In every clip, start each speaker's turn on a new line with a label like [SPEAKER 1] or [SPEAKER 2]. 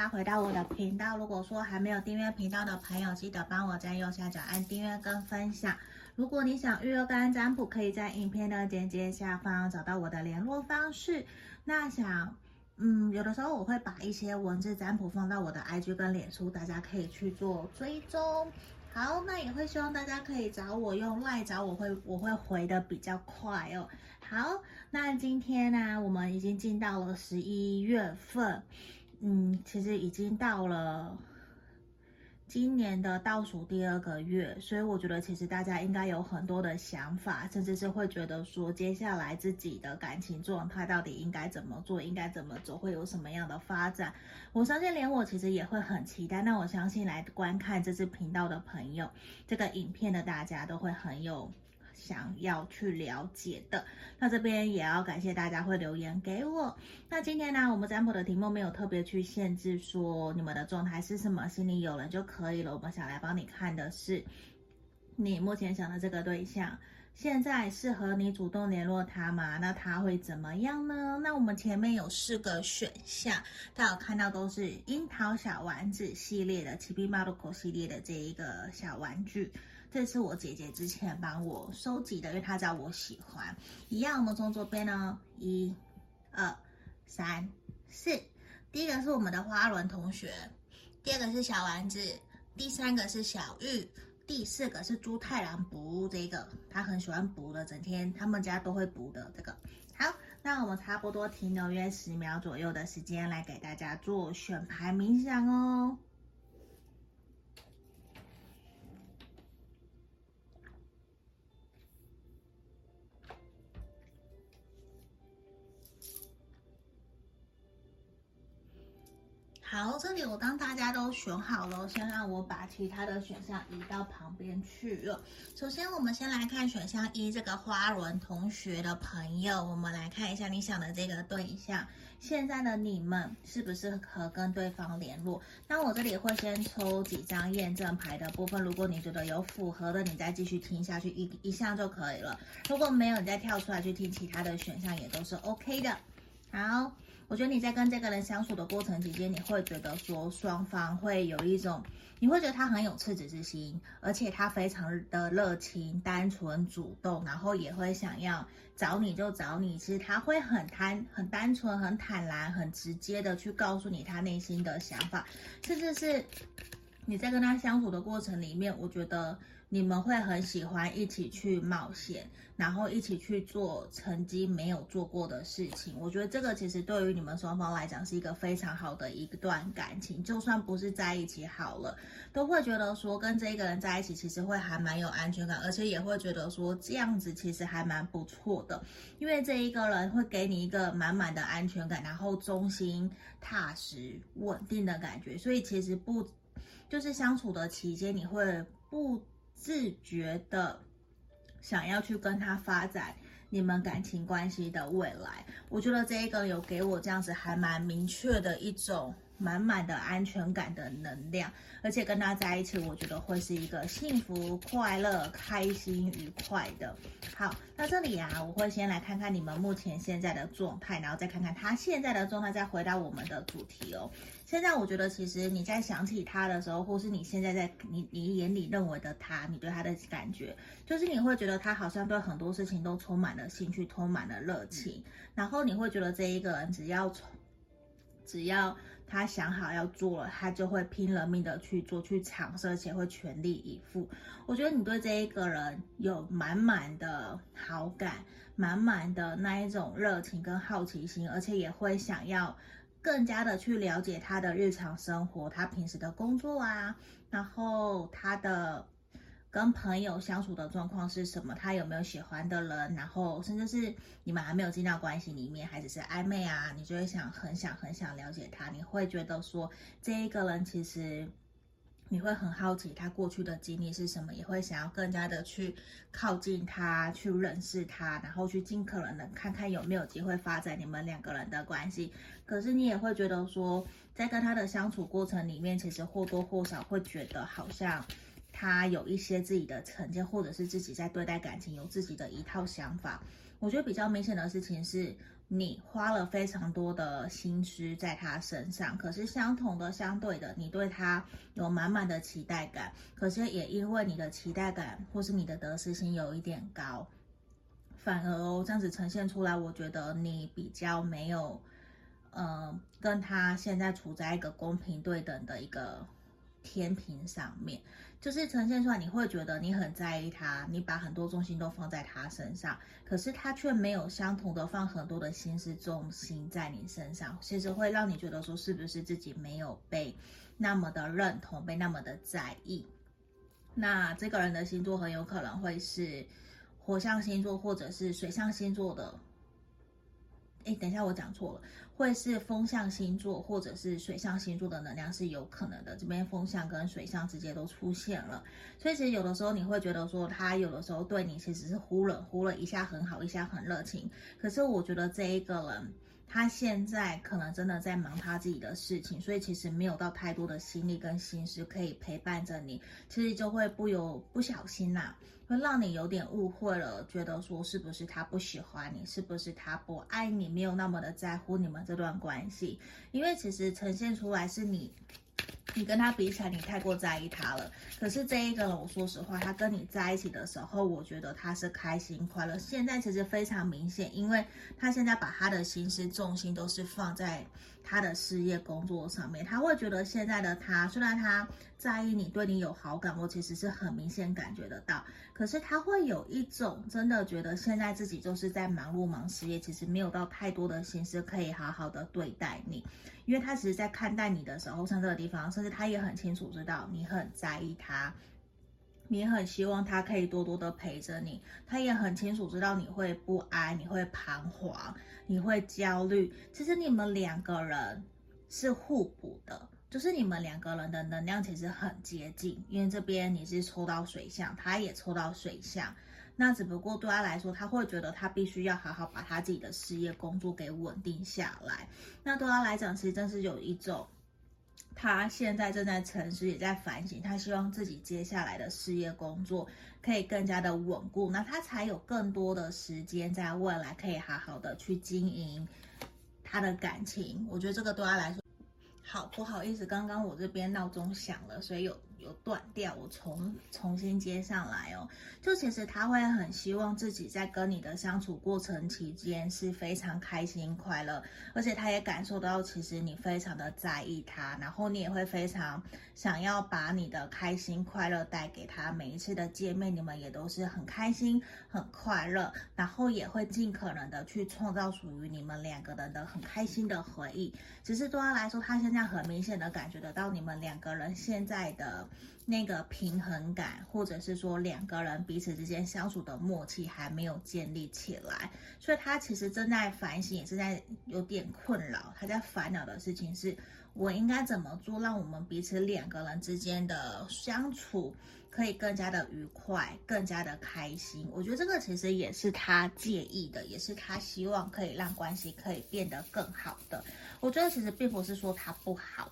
[SPEAKER 1] 家回到我的频道。如果说还没有订阅频道的朋友，记得帮我在右下角按订阅跟分享。如果你想预约个案占卜，可以在影片的简介下方找到我的联络方式。那想，嗯，有的时候我会把一些文字占卜放到我的 IG 跟脸书，大家可以去做追踪。好，那也会希望大家可以找我用赖找我会，我会回的比较快哦。好，那今天呢、我们已经进到了十一月份，嗯，其实已经到了今年的倒数第二个月，所以我觉得其实大家应该有很多的想法，甚至是会觉得说，接下来自己的感情状态到底应该怎么做，应该怎么走，会有什么样的发展。我相信连我其实也会很期待。那我相信来观看这支频道的朋友，这个影片的大家都会很有想要去了解的。那这边也要感谢大家会留言给我。那今天呢，我们占卜的题目没有特别去限制说你们的状态是什么，心里有人就可以了。我们想来帮你看的是，你目前想的这个对象。现在适合你主动联络他吗？那他会怎么样呢？那我们前面有四个选项，大家有看到都是樱桃小丸子系列的，Chibi Maruko 系列的这一个小玩具，这是我姐姐之前帮我收集的，因为她知道我喜欢。一样，我们从左边呢，一、二、三、四，第一个是我们的花轮同学，第二个是小丸子，第三个是小玉。第四个是猪太郎卜，这个他很喜欢卜的，整天他们家都会卜的这个。好，那我们差不多停留约十秒左右的时间来给大家做选牌冥想哦。好，这里我当大家都选好了，先让我把其他的选项移到旁边去了。首先，我们先来看选项一，这个花轮同学的朋友，我们来看一下你想的这个对象，现在的你们适不适合跟对方联络？那我这里会先抽几张验证牌的部分，如果你觉得有符合的，你再继续听下去一一项就可以了。如果没有，你再跳出来去听其他的选项也都是 OK 的。好。我觉得你在跟这个人相处的过程期间，你会觉得说双方会有一种，你会觉得他很有赤子之心，而且他非常的热情、单纯、主动，然后也会想要找你就找你。其实他会很单、很单纯、很坦然、很直接的去告诉你他内心的想法，甚至是你在跟他相处的过程里面，我觉得。你们会很喜欢一起去冒险，然后一起去做曾经没有做过的事情。我觉得这个其实对于你们双方来讲是一个非常好的一段感情。就算不是在一起好了，都会觉得说跟这一个人在一起其实会还蛮有安全感，而且也会觉得说这样子其实还蛮不错的，因为这一个人会给你一个满满的安全感，然后忠心、踏实、稳定的感觉。所以其实不就是相处的期间，你会不。自觉的想要去跟他发展你们感情关系的未来，我觉得这一个有给我这样子还蛮明确的一种。满满的安全感的能量，而且跟他在一起，我觉得会是一个幸福、快乐、开心、愉快的。好，那这里啊，我会先来看看你们目前现在的状态，然后再看看他现在的状态，再回到我们的主题哦。现在我觉得，其实你在想起他的时候，或是你现在在你你眼里认为的他，你对他的感觉，就是你会觉得他好像对很多事情都充满了兴趣，充满了热情，然后你会觉得这一个人只要从只要他想好要做了，他就会拼了命的去做，去尝试，而且会全力以赴。我觉得你对这一个人有满满的好感，满满的那一种热情跟好奇心，而且也会想要更加的去了解他的日常生活，他平时的工作啊，然后他的。跟朋友相处的状况是什么？他有没有喜欢的人？然后甚至是你们还没有进到关系里面，还只是暧昧啊，你就会想很想很想了解他。你会觉得说这一个人其实你会很好奇他过去的经历是什么，也会想要更加的去靠近他，去认识他，然后去尽可能的看看有没有机会发展你们两个人的关系。可是你也会觉得说，在跟他的相处过程里面，其实或多或少会觉得好像。他有一些自己的成见，或者是自己在对待感情有自己的一套想法。我觉得比较明显的事情是，你花了非常多的心思在他身上，可是相同的、相对的，你对他有满满的期待感，可是也因为你的期待感或是你的得失心有一点高，反而哦这样子呈现出来，我觉得你比较没有，呃，跟他现在处在一个公平对等的一个。天平上面，就是呈现出来，你会觉得你很在意他，你把很多重心都放在他身上，可是他却没有相同的放很多的心思重心在你身上，其实会让你觉得说，是不是自己没有被那么的认同，被那么的在意？那这个人的星座很有可能会是火象星座，或者是水象星座的。哎，等一下，我讲错了。会是风象星座或者是水象星座的能量是有可能的，这边风象跟水象直接都出现了，所以其实有的时候你会觉得说他有的时候对你其实是忽冷忽热，一下很好，一下很热情。可是我觉得这一个人他现在可能真的在忙他自己的事情，所以其实没有到太多的心力跟心思可以陪伴着你，其实就会不由不小心呐、会让你有点误会了，觉得说是不是他不喜欢你，是不是他不爱你，没有那么的在乎你们这段关系？因为其实呈现出来是你。你跟他比起来，你太过在意他了。可是这一个人，我说实话，他跟你在一起的时候，我觉得他是开心快乐。现在其实非常明显，因为他现在把他的心思重心都是放在他的事业工作上面。他会觉得现在的他，虽然他在意你，对你有好感，我其实是很明显感觉得到。可是他会有一种真的觉得现在自己就是在忙碌忙事业，其实没有到太多的心思可以好好的对待你。因为他其实，在看待你的时候，像这个地方，甚至他也很清楚知道你很在意他，你很希望他可以多多的陪着你。他也很清楚知道你会不安，你会彷徨，你会焦虑。其实你们两个人是互补的，就是你们两个人的能量其实很接近。因为这边你是抽到水象，他也抽到水象。那只不过对他来说，他会觉得他必须要好好把他自己的事业工作给稳定下来。那对他来讲，其实真是有一种，他现在正在沉思，也在反省。他希望自己接下来的事业工作可以更加的稳固，那他才有更多的时间在未来可以好好的去经营他的感情。我觉得这个对他来说，好，不好意思，刚刚我这边闹钟响了，所以有。有断掉，我重重新接上来哦。就其实他会很希望自己在跟你的相处过程期间是非常开心快乐，而且他也感受到其实你非常的在意他，然后你也会非常想要把你的开心快乐带给他。每一次的见面，你们也都是很开心很快乐，然后也会尽可能的去创造属于你们两个人的很开心的回忆。只是对他来说，他现在很明显的感觉得到你们两个人现在的。那个平衡感，或者是说两个人彼此之间相处的默契还没有建立起来，所以他其实正在反省，也是在有点困扰。他在烦恼的事情是，我应该怎么做，让我们彼此两个人之间的相处可以更加的愉快，更加的开心。我觉得这个其实也是他介意的，也是他希望可以让关系可以变得更好的。我觉得其实并不是说他不好。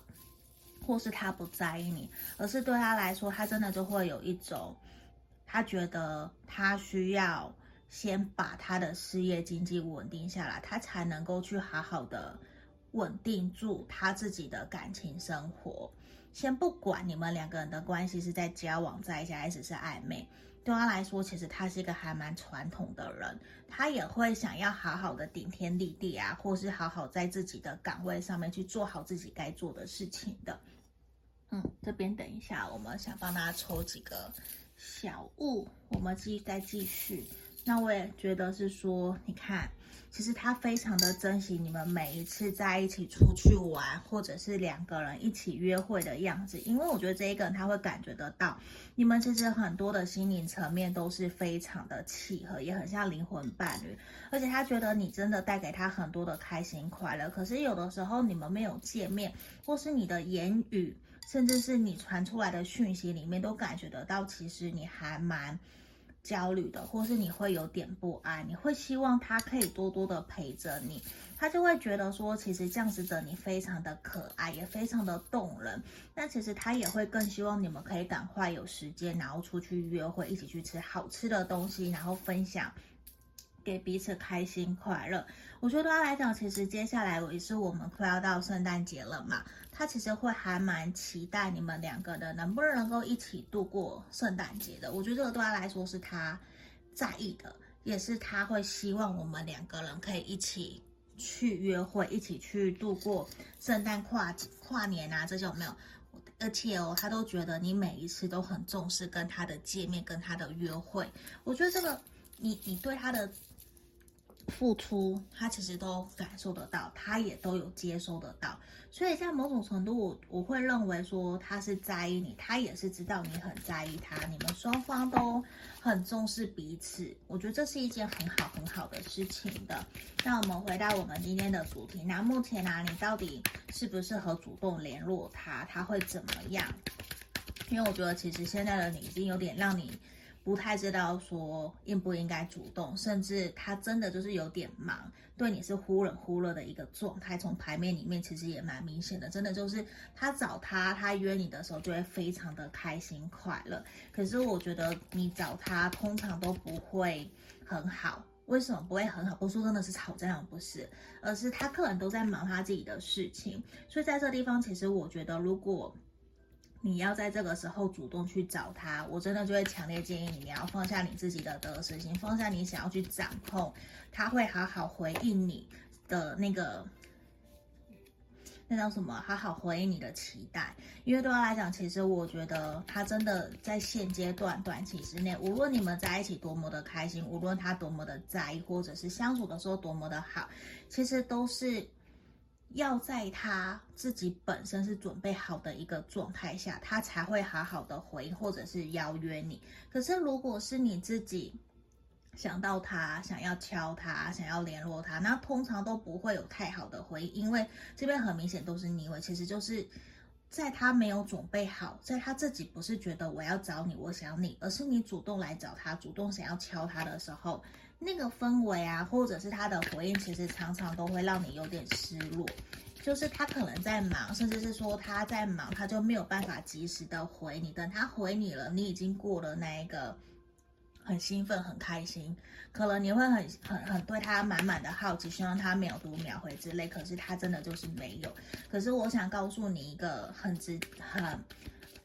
[SPEAKER 1] 或是他不在意你，而是对他来说，他真的就会有一种，他觉得他需要先把他的事业经济稳定下来，他才能够去好好的稳定住他自己的感情生活。先不管你们两个人的关系是在交往在一起还是是暧昧，对他来说，其实他是一个还蛮传统的人，他也会想要好好的顶天立地啊，或是好好在自己的岗位上面去做好自己该做的事情的。嗯，这边等一下，我们想帮大家抽几个小物，我们继续再继续。那我也觉得是说，你看，其实他非常的珍惜你们每一次在一起出去玩，或者是两个人一起约会的样子，因为我觉得这一个人他会感觉得到，你们其实很多的心灵层面都是非常的契合，也很像灵魂伴侣，而且他觉得你真的带给他很多的开心快乐。可是有的时候你们没有见面，或是你的言语。甚至是你传出来的讯息里面，都感觉得到，其实你还蛮焦虑的，或是你会有点不安，你会希望他可以多多的陪着你，他就会觉得说，其实这样子的你非常的可爱，也非常的动人。那其实他也会更希望你们可以赶快有时间，然后出去约会，一起去吃好吃的东西，然后分享，给彼此开心快乐。我觉得对他来讲，其实接下来也是我们快要到圣诞节了嘛。他其实会还蛮期待你们两个的能不能够一起度过圣诞节的。我觉得这个对他来说是他在意的，也是他会希望我们两个人可以一起去约会，一起去度过圣诞跨跨年啊，这些有没有？而且哦，他都觉得你每一次都很重视跟他的见面，跟他的约会。我觉得这个你你对他的。付出，他其实都感受得到，他也都有接收得到，所以在某种程度，我我会认为说他是在意你，他也是知道你很在意他，你们双方都很重视彼此，我觉得这是一件很好很好的事情的。那我们回到我们今天的主题，那目前呢、你到底适不适合主动联络他？他会怎么样？因为我觉得其实现在的你已经有点让你。不太知道说应不应该主动，甚至他真的就是有点忙，对你是忽冷忽热的一个状态。从牌面里面其实也蛮明显的，真的就是他找他，他约你的时候就会非常的开心快乐。可是我觉得你找他通常都不会很好，为什么不会很好？不是说真的是吵架，不是，而是他客人都在忙他自己的事情。所以在这地方，其实我觉得如果。你要在这个时候主动去找他，我真的就会强烈建议你，你要放下你自己的得失心，放下你想要去掌控，他会好好回应你的那个，那叫什么？好好回应你的期待。因为对他来讲，其实我觉得他真的在现阶段短期之内，无论你们在一起多么的开心，无论他多么的在意，或者是相处的时候多么的好，其实都是。要在他自己本身是准备好的一个状态下，他才会好好的回或者是邀约你。可是如果是你自己想到他，想要敲他，想要联络他，那通常都不会有太好的回应，因为这边很明显都是逆位，其实就是在他没有准备好，在他自己不是觉得我要找你，我想你，而是你主动来找他，主动想要敲他的时候。那个氛围啊，或者是他的回应，其实常常都会让你有点失落。就是他可能在忙，甚至是说他在忙，他就没有办法及时的回你。等他回你了，你已经过了那一个很兴奋、很开心，可能你会很、很、很对他满满的好奇，希望他秒读秒回之类。可是他真的就是没有。可是我想告诉你一个很直、很。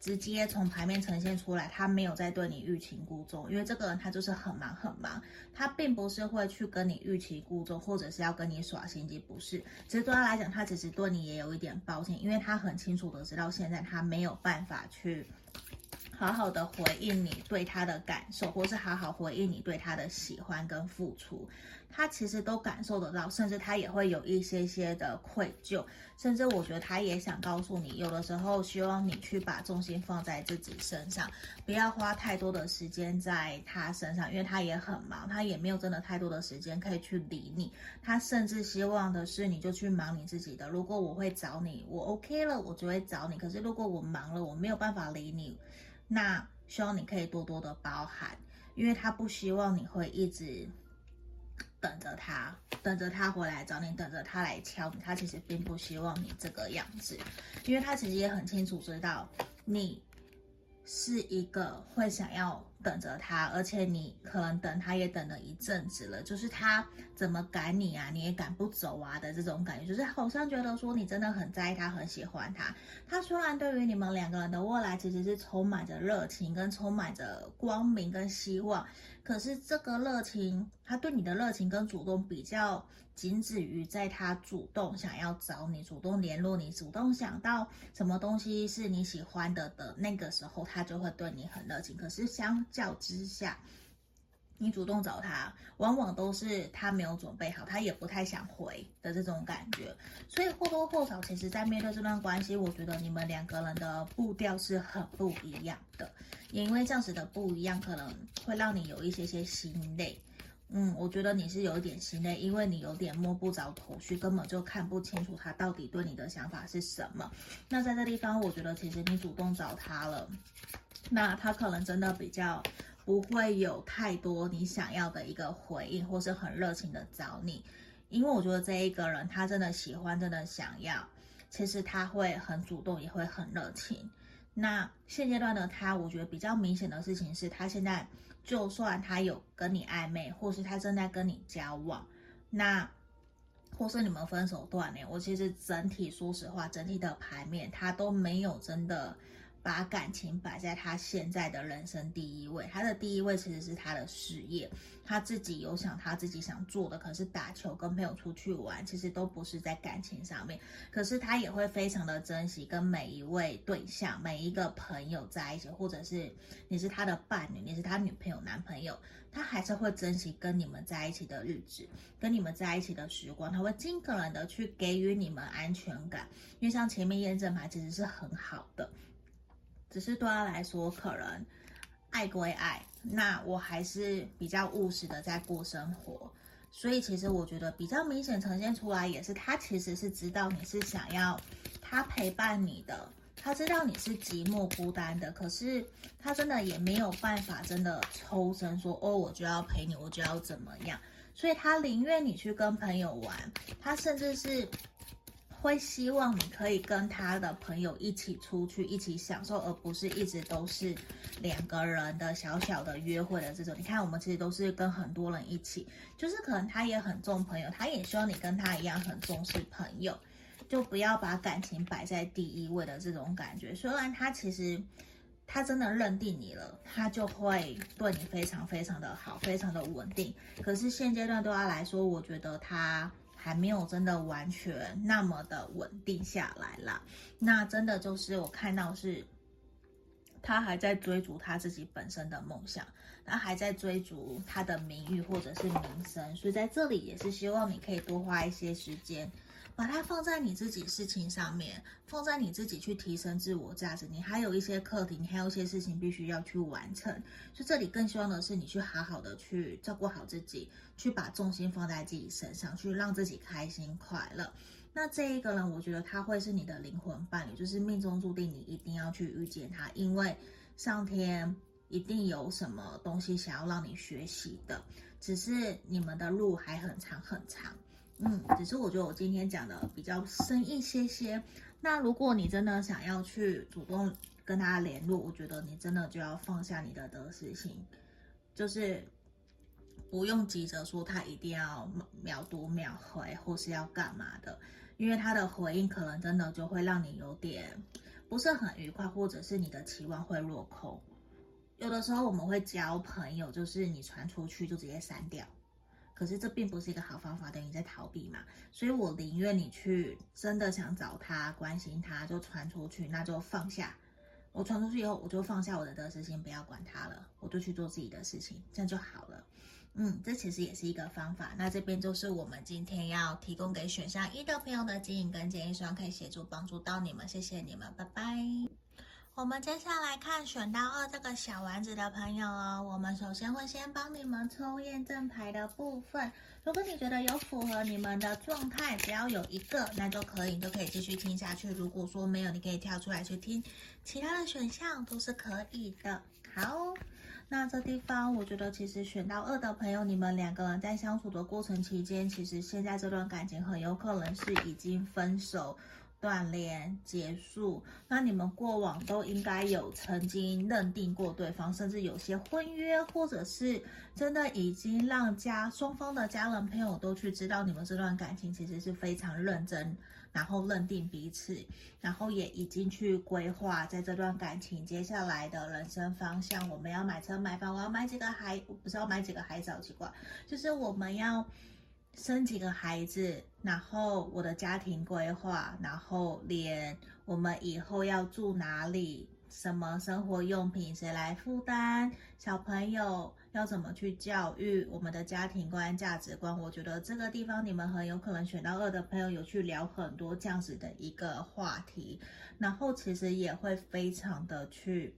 [SPEAKER 1] 直接从牌面呈现出来，他没有在对你欲擒故纵，因为这个人他就是很忙很忙，他并不是会去跟你欲擒故纵，或者是要跟你耍心机，不是。其实对他来讲，他其实对你也有一点抱歉，因为他很清楚的知道现在他没有办法去好好的回应你对他的感受，或是好好回应你对他的喜欢跟付出。他其实都感受得到，甚至他也会有一些些的愧疚，甚至我觉得他也想告诉你，有的时候希望你去把重心放在自己身上，不要花太多的时间在他身上，因为他也很忙，他也没有真的太多的时间可以去理你。他甚至希望的是你就去忙你自己的。如果我会找你，我 OK 了，我就会找你。可是如果我忙了，我没有办法理你，那希望你可以多多的包涵，因为他不希望你会一直。等着他，等着他回来找你，等着他来敲你。他其实并不希望你这个样子，因为他其实也很清楚知道你是一个会想要。等着他，而且你可能等他也等了一阵子了，就是他怎么赶你啊，你也赶不走啊的这种感觉，就是好像觉得说你真的很在意他，很喜欢他。他虽然对于你们两个人的未来其实是充满着热情，跟充满着光明跟希望，可是这个热情，他对你的热情跟主动比较。仅止于在他主动想要找你、主动联络你、主动想到什么东西是你喜欢的的那个时候，他就会对你很热情。可是相较之下，你主动找他，往往都是他没有准备好，他也不太想回的这种感觉。所以或多或少，其实在面对这段关系，我觉得你们两个人的步调是很不一样的。也因为这样子的不一样，可能会让你有一些些心累。嗯，我觉得你是有一点心累，因为你有点摸不着头绪，根本就看不清楚他到底对你的想法是什么。那在这地方，我觉得其实你主动找他了，那他可能真的比较不会有太多你想要的一个回应，或是很热情的找你，因为我觉得这一个人他真的喜欢，真的想要，其实他会很主动，也会很热情。那现阶段的他，我觉得比较明显的事情是他现在就算他有跟你暧昧，或是他正在跟你交往，那或是你们分手断联，我其实整体说实话，整体的牌面他都没有真的。把感情摆在他现在的人生第一位，他的第一位其实是他的事业，他自己有想他自己想做的，可是打球跟朋友出去玩，其实都不是在感情上面，可是他也会非常的珍惜跟每一位对象、每一个朋友在一起，或者是你是他的伴侣，你是他女朋友、男朋友，他还是会珍惜跟你们在一起的日子，跟你们在一起的时光，他会尽可能的去给予你们安全感，因为像前面验证牌其实是很好的。只是对他来说，可能爱归爱，那我还是比较务实的在过生活，所以其实我觉得比较明显呈现出来，也是他其实是知道你是想要他陪伴你的，他知道你是寂寞孤单的，可是他真的也没有办法真的抽身说，哦，我就要陪你，我就要怎么样，所以他宁愿你去跟朋友玩，他甚至是。会希望你可以跟他的朋友一起出去，一起享受，而不是一直都是两个人的小小的约会的这种。你看，我们其实都是跟很多人一起，就是可能他也很重朋友，他也希望你跟他一样很重视朋友，就不要把感情摆在第一位的这种感觉。虽然他其实他真的认定你了，他就会对你非常非常的好，非常的稳定。可是现阶段对他来说，我觉得他。还没有真的完全那么的稳定下来啦，那真的就是我看到是，他还在追逐他自己本身的梦想，他还在追逐他的名誉或者是名声，所以在这里也是希望你可以多花一些时间。把它放在你自己事情上面，放在你自己去提升自我价值。你还有一些课题，你还有一些事情必须要去完成。所以这里更希望的是你去好好的去照顾好自己，去把重心放在自己身上，去让自己开心快乐。那这一个人，我觉得他会是你的灵魂伴侣，就是命中注定你一定要去遇见他，因为上天一定有什么东西想要让你学习的，只是你们的路还很长很长。嗯，只是我觉得我今天讲的比较深一些些。那如果你真的想要去主动跟他联络，我觉得你真的就要放下你的得失心，就是不用急着说他一定要秒读秒回或是要干嘛的，因为他的回应可能真的就会让你有点不是很愉快，或者是你的期望会落空。有的时候我们会交朋友，就是你传出去就直接删掉。可是这并不是一个好方法，等于在逃避嘛。所以我宁愿你去真的想找他、关心他，就传出去，那就放下。我传出去以后，我就放下我的得失心，不要管他了，我就去做自己的事情，这样就好了。嗯，这其实也是一个方法。那这边就是我们今天要提供给选项一的朋友的指引跟建议，希望可以协助帮助到你们。谢谢你们，拜拜。我们接下来看选到二这个小丸子的朋友哦，我们首先会先帮你们抽验证牌的部分。如果你觉得有符合你们的状态，只要有一个，那就可以，你就可以继续听下去。如果说没有，你可以跳出来去听其他的选项，都是可以的。好，那这地方我觉得其实选到二的朋友，你们两个人在相处的过程期间，其实现在这段感情很有可能是已经分手。断联结束，那你们过往都应该有曾经认定过对方，甚至有些婚约，或者是真的已经让家双方的家人朋友都去知道你们这段感情其实是非常认真，然后认定彼此，然后也已经去规划在这段感情接下来的人生方向。我们要买车买房，我要买几个孩，不是要买几个孩子，好奇怪，就是我们要。生几个孩子，然后我的家庭规划，然后连我们以后要住哪里，什么生活用品谁来负担，小朋友要怎么去教育，我们的家庭观、价值观，我觉得这个地方你们很有可能选到二的朋友有去聊很多这样子的一个话题，然后其实也会非常的去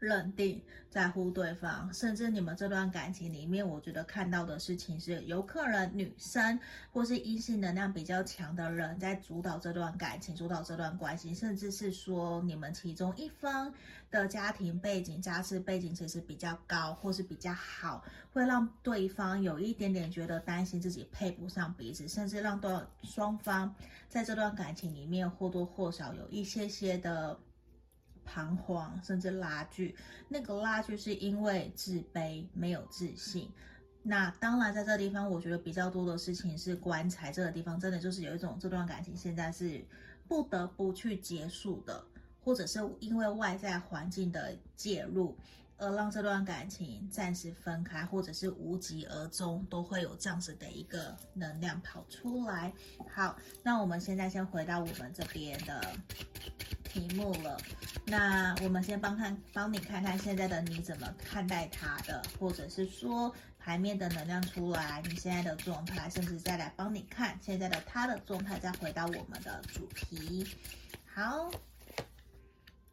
[SPEAKER 1] 认定、在乎对方，甚至你们这段感情里面，我觉得看到的事情是，有可能女生或是阴性能量比较强的人在主导这段感情、主导这段关系，甚至是说你们其中一方的家庭背景、家世背景其实比较高或是比较好，会让对方有一点点觉得担心自己配不上彼此，甚至让对双方在这段感情里面或多或少有一些些的。彷徨，甚至拉锯，那个拉锯是因为自卑，没有自信。那当然，在这个地方，我觉得比较多的事情是棺材这个地方，真的就是有一种这段感情现在是不得不去结束的，或者是因为外在环境的介入，而让这段感情暂时分开，或者是无疾而终，都会有这样子的一个能量跑出来。好，那我们现在先回到我们这边的。题目了，那我们先帮看，帮你看看现在的你怎么看待他的，或者是说牌面的能量出来，你现在的状态，甚至再来帮你看现在的他的状态，再回到我们的主题。好，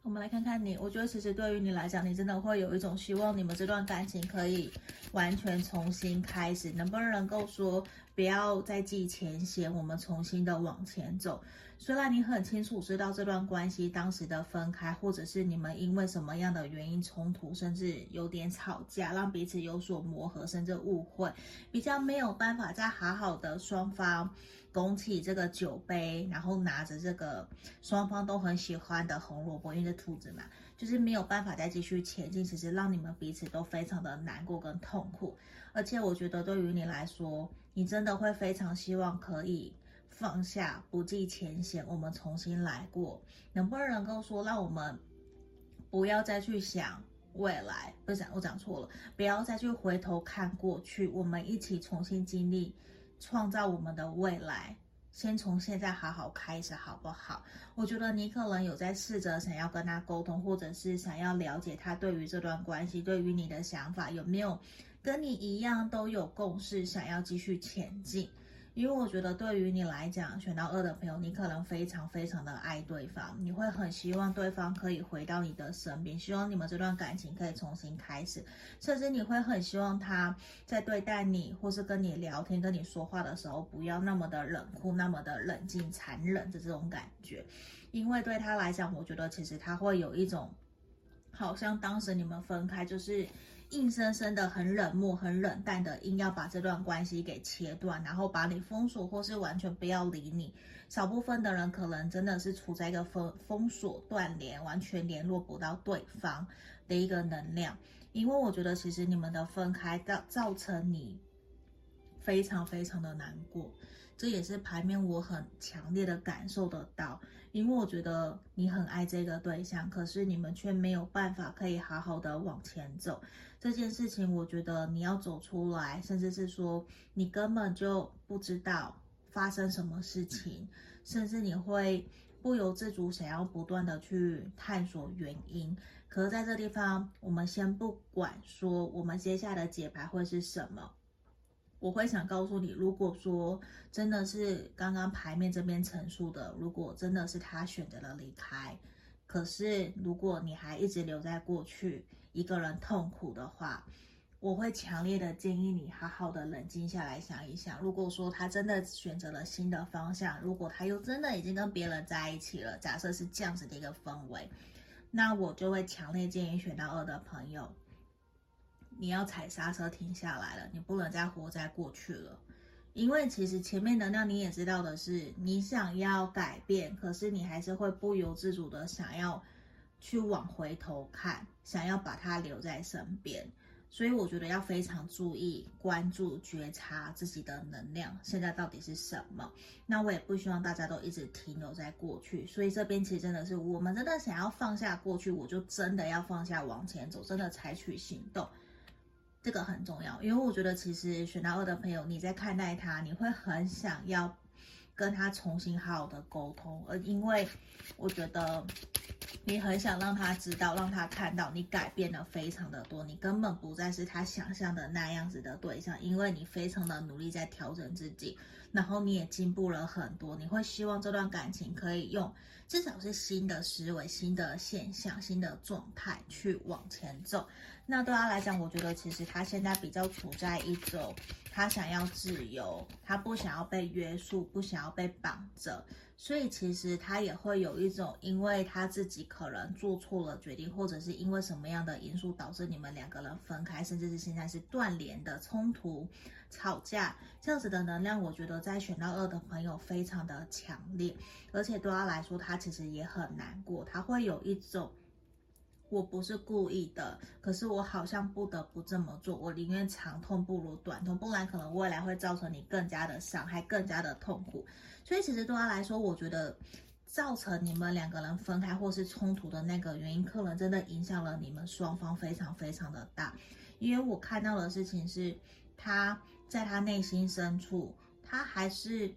[SPEAKER 1] 我们来看看你，我觉得其实对于你来讲，你真的会有一种希望，你们这段感情可以完全重新开始，能不能够说不要再记前嫌，我们重新的往前走。虽然你很清楚知道这段关系当时的分开，或者是你们因为什么样的原因冲突，甚至有点吵架，让彼此有所磨合，甚至误会，比较没有办法再好好的双方拱起这个酒杯，然后拿着这个双方都很喜欢的红萝卜，因为是兔子嘛，就是没有办法再继续前进，其实让你们彼此都非常的难过跟痛苦。而且我觉得对于你来说，你真的会非常希望可以。放下，不计前嫌，我们重新来过，能不能够说，让我们不要再去想未来？不是，我讲错了，不要再去回头看过去，我们一起重新经历，创造我们的未来。先从现在好好开始，好不好？我觉得你可能有在试着想要跟他沟通，或者是想要了解他对于这段关系，对于你的想法有没有跟你一样都有共识，想要继续前进。因为我觉得，对于你来讲，选到二的朋友，你可能非常非常的爱对方，你会很希望对方可以回到你的身边，希望你们这段感情可以重新开始，甚至你会很希望他在对待你或是跟你聊天、跟你说话的时候，不要那么的冷酷、那么的冷静、残忍的这种感觉，因为对他来讲，我觉得其实他会有一种，好像当时你们分开就是。硬生生的很冷漠、很冷淡的，硬要把这段关系给切断，然后把你封锁，或是完全不要理你。少部分的人可能真的是处在一个封封锁、断联、完全联络不到对方的一个能量。因为我觉得，其实你们的分开造造成你非常非常的难过，这也是牌面我很强烈的感受得到。因为我觉得你很爱这个对象，可是你们却没有办法可以好好的往前走。这件事情，我觉得你要走出来，甚至是说你根本就不知道发生什么事情，甚至你会不由自主想要不断的去探索原因。可是在这地方，我们先不管说我们接下来的解牌会是什么，我会想告诉你，如果说真的是刚刚牌面这边陈述的，如果真的是他选择了离开，可是如果你还一直留在过去。一个人痛苦的话，我会强烈的建议你好好的冷静下来想一想。如果说他真的选择了新的方向，如果他又真的已经跟别人在一起了，假设是这样子的一个氛围，那我就会强烈建议选到二的朋友，你要踩刹车停下来了，你不能再活在过去了。因为其实前面能量你也知道的是，你想要改变，可是你还是会不由自主的想要。去往回头看，想要把他留在身边，所以我觉得要非常注意、关注、觉察自己的能量，现在到底是什么？那我也不希望大家都一直停留在过去，所以这边其实真的是我们真的想要放下过去，我就真的要放下往前走，真的采取行动，这个很重要。因为我觉得其实选到二的朋友，你在看待他，你会很想要。跟他重新好好的沟通，而因为我觉得你很想让他知道，让他看到你改变了非常的多，你根本不再是他想象的那样子的对象，因为你非常的努力在调整自己，然后你也进步了很多，你会希望这段感情可以用至少是新的思维、新的现象、新的状态去往前走。那对他来讲，我觉得其实他现在比较处在一种，他想要自由，他不想要被约束，不想要被绑着，所以其实他也会有一种，因为他自己可能做错了决定，或者是因为什么样的因素导致你们两个人分开，甚至是现在是断联的冲突、吵架这样子的能量，我觉得在选到二的朋友非常的强烈，而且对他来说，他其实也很难过，他会有一种。我不是故意的，可是我好像不得不这么做。我宁愿长痛不如短痛，不然可能未来会造成你更加的伤害，更加的痛苦。所以其实对他来说，我觉得造成你们两个人分开或是冲突的那个原因，可能真的影响了你们双方非常非常的大。因为我看到的事情是，他在他内心深处，他还是。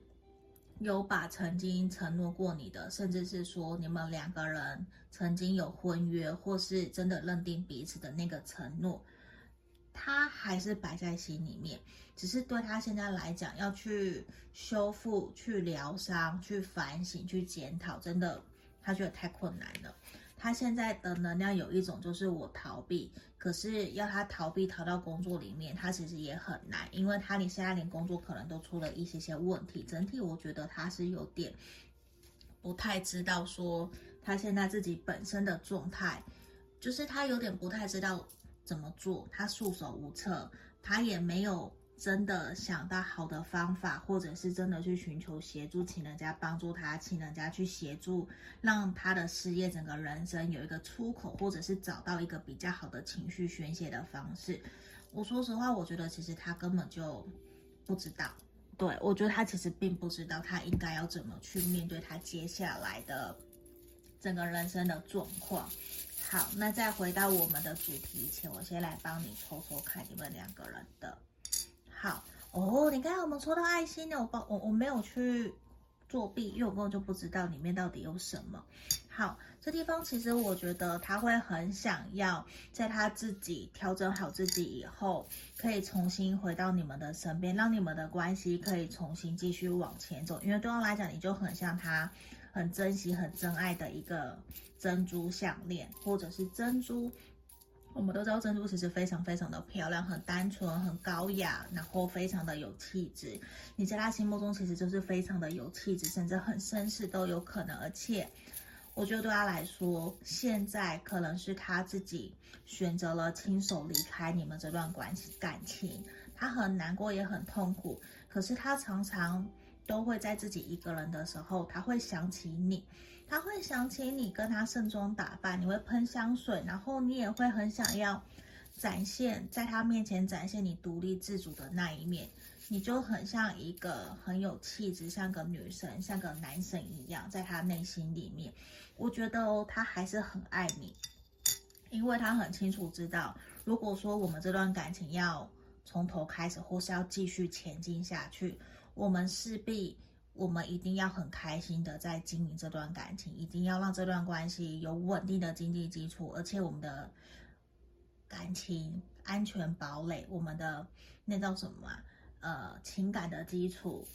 [SPEAKER 1] 有把曾经承诺过你的，甚至是说你们两个人曾经有婚约，或是真的认定彼此的那个承诺，他还是摆在心里面。只是对他现在来讲，要去修复、去疗伤、去反省、去检讨，真的他觉得太困难了。他现在的能量有一种就是我逃避，可是要他逃避逃到工作里面，他其实也很难，因为他你现在连工作可能都出了一些些问题。整体我觉得他是有点不太知道说他现在自己本身的状态，就是他有点不太知道怎么做，他束手无策，他也没有。真的想到好的方法，或者是真的去寻求协助，请人家帮助他，请人家去协助，让他的事业、整个人生有一个出口，或者是找到一个比较好的情绪宣泄的方式。我说实话，我觉得其实他根本就不知道。对，我觉得他其实并不知道他应该要怎么去面对他接下来的整个人生的状况。好，那再回到我们的主题前，我先来帮你抽抽看你们两个人的。好哦，你看我们抽到爱心了，我帮我我没有去作弊，因为我根本就不知道里面到底有什么。好，这地方其实我觉得他会很想要在他自己调整好自己以后，可以重新回到你们的身边，让你们的关系可以重新继续往前走。因为对方来讲，你就很像他很珍惜、很珍爱的一个珍珠项链，或者是珍珠。我们都知道珍珠其实非常非常的漂亮，很单纯，很高雅，然后非常的有气质。你在他心目中其实就是非常的有气质，甚至很绅士都有可能。而且，我觉得对他来说，现在可能是他自己选择了亲手离开你们这段关系感情，他很难过也很痛苦。可是他常常都会在自己一个人的时候，他会想起你。他会想起你跟他盛装打扮，你会喷香水，然后你也会很想要展现在他面前展现你独立自主的那一面，你就很像一个很有气质，像个女神，像个男神一样，在他内心里面，我觉得哦，他还是很爱你，因为他很清楚知道，如果说我们这段感情要从头开始，或是要继续前进下去，我们势必。我们一定要很开心的在经营这段感情，一定要让这段关系有稳定的经济基础，而且我们的感情安全堡垒，我们的那叫什么啊？呃，情感的基础。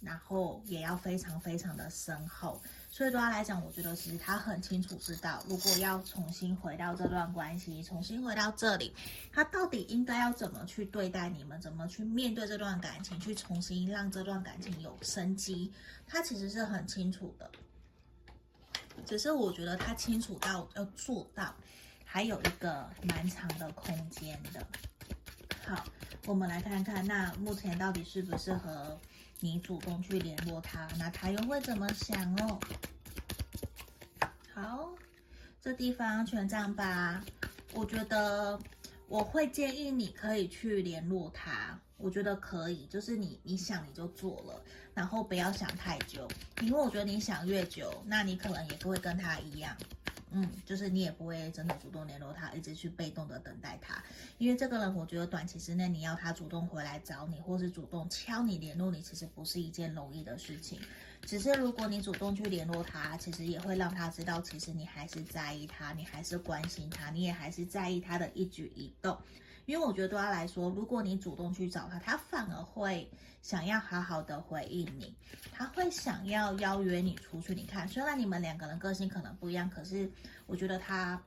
[SPEAKER 1] 然后也要非常非常的深厚，所以对他来讲，我觉得其实他很清楚知道，如果要重新回到这段关系，重新回到这里，他到底应该要怎么去对待你们，怎么去面对这段感情，去重新让这段感情有生机，他其实是很清楚的。只是我觉得他清楚到要做到，还有一个蛮长的空间的。好，我们来看看，那目前到底适不适合？你主动去联络他，那他又会怎么想哦？好，这地方权杖八，我觉得我会建议你可以去联络他，我觉得可以，就是你你想你就做了，然后不要想太久，因为我觉得你想越久，那你可能也不会跟他一样，嗯，就是你也不会真的主动联络他，一直去被动的等待他，因为这个人，我觉得短期之内你要他主动回来找你，或是主动敲你联络你，其实不是一件容易的事情。只是如果你主动去联络他，其实也会让他知道，其实你还是在意他，你还是关心他，你也还是在意他的一举一动。因为我觉得对他来说，如果你主动去找他，他反而会想要好好的回应你，他会想要邀约你出去。你看，虽然你们两个人个性可能不一样，可是我觉得他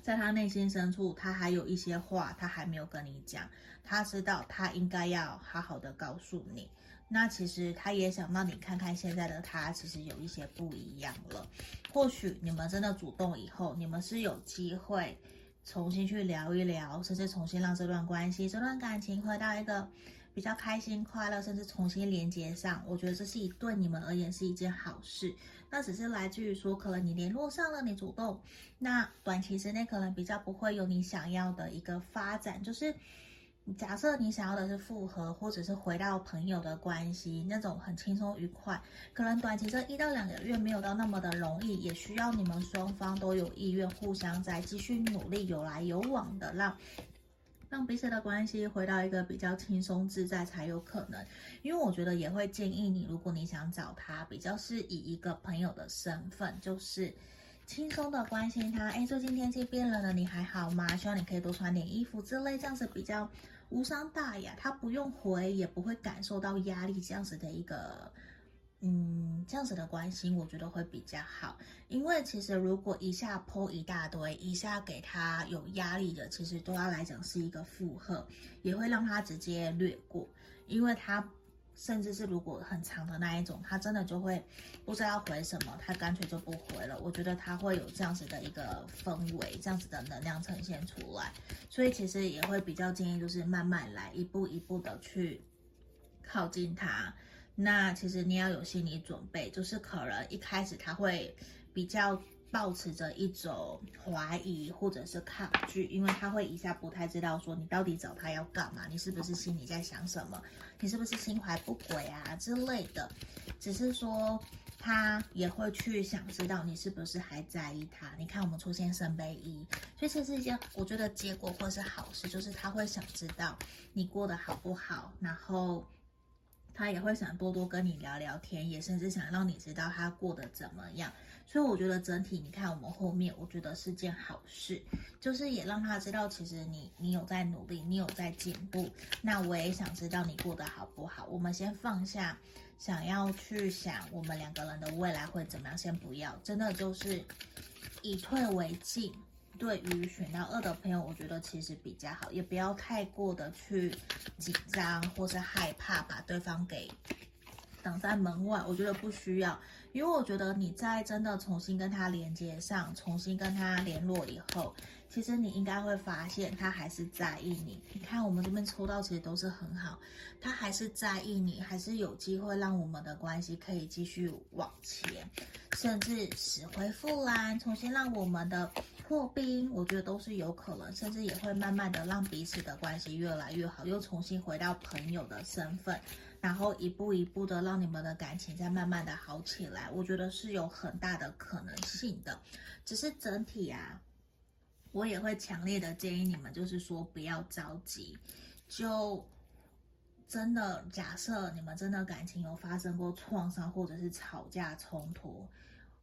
[SPEAKER 1] 在他内心深处，他还有一些话他还没有跟你讲，他知道他应该要好好的告诉你。那其实他也想让你看看现在的他，其实有一些不一样了。或许你们真的主动以后，你们是有机会。重新去聊一聊，甚至重新让这段关系、这段感情回到一个比较开心、快乐，甚至重新连接上。我觉得这是一对你们而言是一件好事。那只是来自于说，可能你联络上了，你主动，那短期之内可能比较不会有你想要的一个发展，就是。假设你想要的是复合，或者是回到朋友的关系，那种很轻松愉快，可能短期这一到两个月没有到那么的容易，也需要你们双方都有意愿，互相再继续努力，有来有往的，让让彼此的关系回到一个比较轻松自在才有可能。因为我觉得也会建议你，如果你想找他，比较是以一个朋友的身份，就是轻松的关心他。哎，最近天气变冷了，你还好吗？希望你可以多穿点衣服之类，这样子比较。无伤大雅，他不用回，也不会感受到压力，这样子的一个，嗯，这样子的关心，我觉得会比较好。因为其实如果一下泼一大堆，一下给他有压力的，其实对他来讲是一个负荷，也会让他直接略过，因为他。甚至是如果很长的那一种，他真的就会不知道回什么，他干脆就不回了。我觉得他会有这样子的一个氛围，这样子的能量呈现出来，所以其实也会比较建议，就是慢慢来，一步一步的去靠近他。那其实你要有心理准备，就是可能一开始他会比较。抱持着一种怀疑或者是抗拒，因为他会一下不太知道说你到底找他要干嘛，你是不是心里在想什么，你是不是心怀不轨啊之类的。只是说他也会去想知道你是不是还在意他。你看我们出现圣杯一，所以这是一件我觉得结果或是好事，就是他会想知道你过得好不好，然后他也会想多多跟你聊聊天，也甚至想让你知道他过得怎么样。所以我觉得整体，你看我们后面，我觉得是件好事，就是也让他知道，其实你你有在努力，你有在进步。那我也想知道你过得好不好。我们先放下，想要去想我们两个人的未来会怎么样，先不要，真的就是以退为进。对于选到二的朋友，我觉得其实比较好，也不要太过的去紧张或是害怕把对方给挡在门外。我觉得不需要。因为我觉得你在真的重新跟他连接上，重新跟他联络以后，其实你应该会发现他还是在意你。你看我们这边抽到其实都是很好，他还是在意你，还是有机会让我们的关系可以继续往前，甚至死灰复燃，重新让我们的破冰，我觉得都是有可能，甚至也会慢慢的让彼此的关系越来越好，又重新回到朋友的身份。然后一步一步的让你们的感情再慢慢的好起来，我觉得是有很大的可能性的。只是整体啊，我也会强烈的建议你们，就是说不要着急。就真的假设你们真的感情有发生过创伤或者是吵架冲突，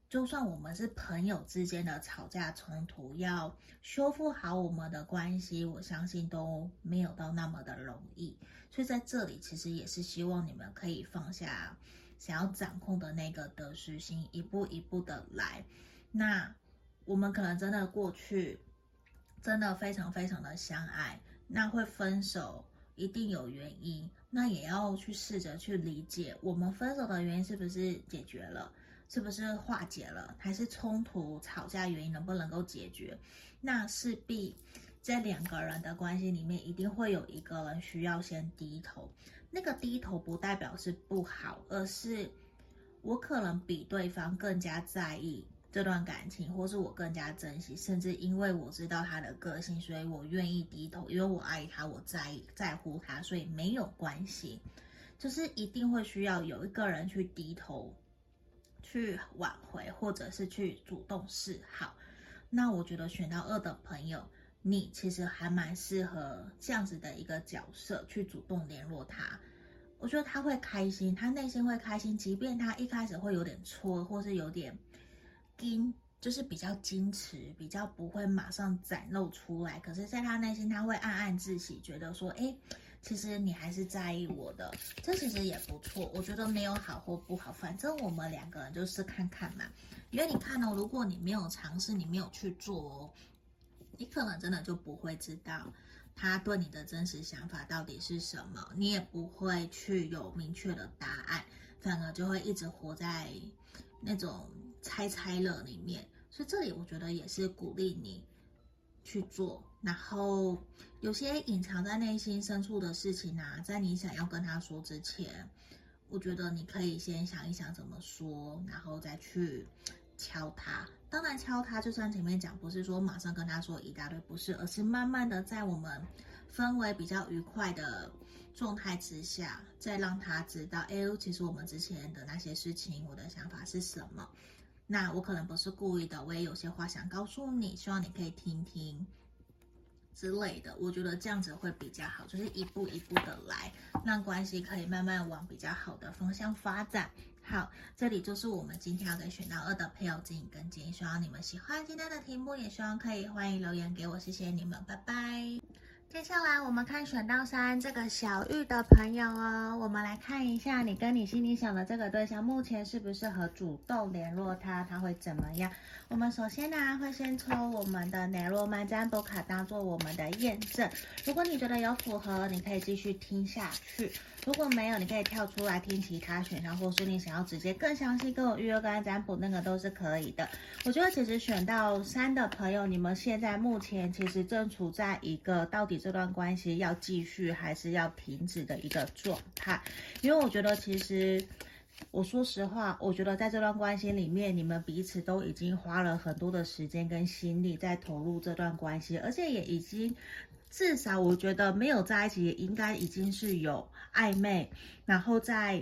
[SPEAKER 1] 就算我们是朋友之间的吵架冲突，要修复好我们的关系，我相信都没有到那么的容易。所以在这里，其实也是希望你们可以放下想要掌控的那个得失心，一步一步的来。那我们可能真的过去真的非常非常的相爱，那会分手一定有原因，那也要去试着去理解我们分手的原因是不是解决了，是不是化解了，还是冲突吵架原因能不能够解决？那势必。在两个人的关系里面，一定会有一个人需要先低头。那个低头不代表是不好，而是我可能比对方更加在意这段感情，或是我更加珍惜，甚至因为我知道他的个性，所以我愿意低头，因为我爱他，我在意在乎他，所以没有关系。就是一定会需要有一个人去低头，去挽回，或者是去主动示好。那我觉得选到二的朋友，你其实还蛮适合这样子的一个角色去主动联络他。我觉得他会开心，他内心会开心，即便他一开始会有点挫，或是有点矜，就是比较矜持，比较不会马上展露出来。可是，在他内心，他会暗暗自喜，觉得说，哎。其实你还是在意我的，这其实也不错。我觉得没有好或不好，反正我们两个人就试看看嘛。因为你看哦，如果你没有尝试，你没有去做哦，你可能真的就不会知道他对你的真实想法到底是什么，你也不会去有明确的答案，反而就会一直活在那种猜猜乐里面。所以这里我觉得也是鼓励你去做。然后有些隐藏在内心深处的事情啊，在你想要跟他说之前，我觉得你可以先想一想怎么说，然后再去敲他。当然，敲他就像前面讲，不是说马上跟他说一大堆，不是，而是慢慢的在我们氛围比较愉快的状态之下，再让他知道，哎，其实我们之前的那些事情，我的想法是什么。那我可能不是故意的，我也有些话想告诉你，希望你可以听听。之类的，我觉得这样子会比较好，就是一步一步的来，让关系可以慢慢往比较好的方向发展。好，这里就是我们今天要给选到二的朋友指引跟建议，希望你们喜欢今天的题目，也希望可以欢迎留言给我，谢谢你们，拜拜。接下来我们看选到三这个小玉的朋友哦，我们来看一下你跟你心里想的这个对象目前适不适合主动联络他，他会怎么样？我们首先呢会先抽我们的内罗曼占卜卡当做我们的验证，如果你觉得有符合，你可以继续听下去。如果没有，你可以跳出来听其他选项，或是你想要直接更详细跟我预约跟占卜，那个都是可以的。我觉得其实选到三的朋友，你们现在目前其实正处在一个到底这段关系要继续还是要停止的一个状态。因为我觉得其实，我说实话，我觉得在这段关系里面，你们彼此都已经花了很多的时间跟心力在投入这段关系，而且也已经。至少我觉得没有在一起，应该已经是有暧昧，然后再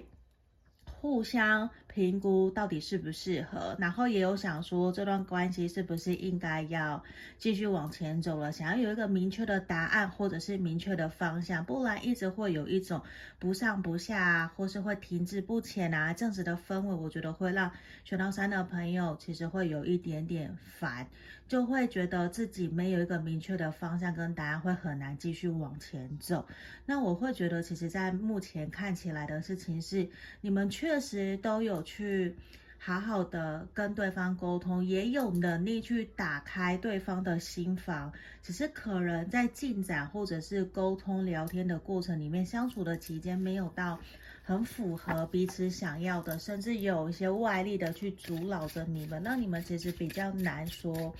[SPEAKER 1] 互相评估到底适不适合，然后也有想说这段关系是不是应该要继续往前走了，想要有一个明确的答案或者是明确的方向，不然一直会有一种不上不下，或是会停滞不前啊这样子的氛围，我觉得会让选到三的朋友其实会有一点点烦。就会觉得自己没有一个明确的方向跟答案，会很难继续往前走。那我会觉得，其实，在目前看起来的事情是，你们确实都有去好好的跟对方沟通，也有能力去打开对方的心房，只是可能在进展或者是沟通聊天的过程里面，相处的期间没有到很符合彼此想要的，甚至有一些外力的去阻扰着你们，那你们其实比较难说。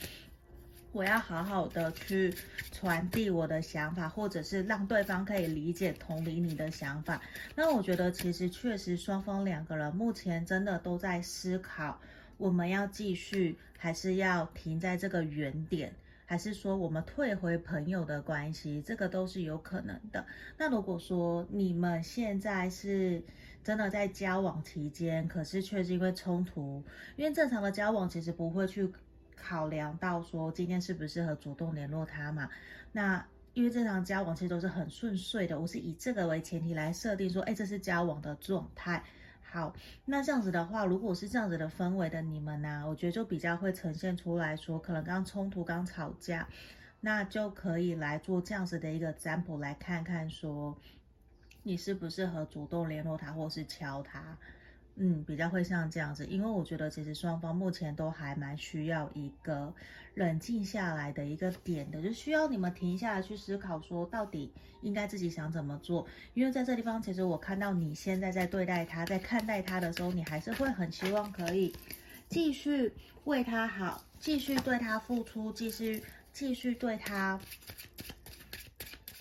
[SPEAKER 1] 我要好好的去传递我的想法，或者是让对方可以理解、同理你的想法。那我觉得，其实确实双方两个人目前真的都在思考，我们要继续，还是要停在这个原点，还是说我们退回朋友的关系，这个都是有可能的。那如果说你们现在是真的在交往期间，可是却是因为冲突，因为正常的交往其实不会去。考量到说今天适不适合主动联络他嘛？那因为这场交往其实都是很顺遂的，我是以这个为前提来设定说，哎，这是交往的状态。好，那这样子的话，如果是这样子的氛围的你们呢、我觉得就比较会呈现出来说，可能刚冲突、刚吵架，那就可以来做这样子的一个占卜，来看看说你适不适合主动联络他，或是敲他。嗯，比较会像这样子，因为我觉得其实双方目前都还蛮需要一个冷静下来的一个点的，就需要你们停下来去思考，说到底应该自己想怎么做。因为在这地方，其实我看到你现在在对待他，在看待他的时候，你还是会很希望可以继续为他好，继续对他付出，继续继续对他。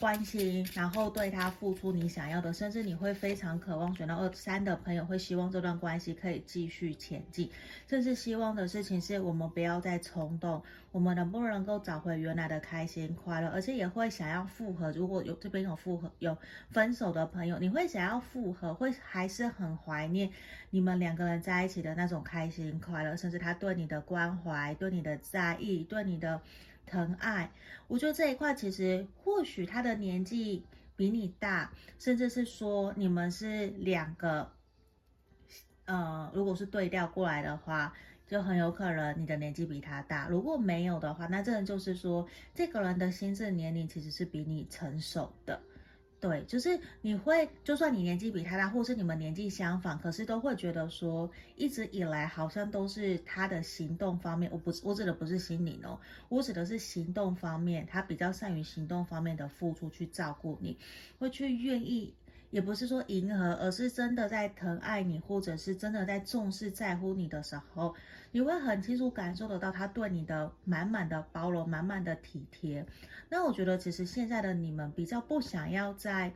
[SPEAKER 1] 关心，然后对他付出你想要的，甚至你会非常渴望选到二三的朋友会希望这段关系可以继续前进，甚至希望的事情是我们不要再冲动，我们能不能够找回原来的开心快乐，而且也会想要复合。如果有这边有复合有分手的朋友，你会想要复合，会还是很怀念你们两个人在一起的那种开心快乐，甚至他对你的关怀、对你的在意、对你的。疼爱，我觉得这一块其实或许他的年纪比你大，甚至是说你们是两个，呃，如果是对调过来的话，就很有可能你的年纪比他大。如果没有的话，那这人就是说这个人的心智年龄其实是比你成熟的。对，就是你会，就算你年纪比他大，或是你们年纪相仿，可是都会觉得说，一直以来好像都是他的行动方面，我不，我指的不是心灵哦，我指的是行动方面，他比较善于行动方面的付出去照顾你，会去愿意。也不是说迎合，而是真的在疼爱你，或者是真的在重视、在乎你的时候，你会很清楚感受得到他对你的满满的包容、满满的体贴。那我觉得，其实现在的你们比较不想要再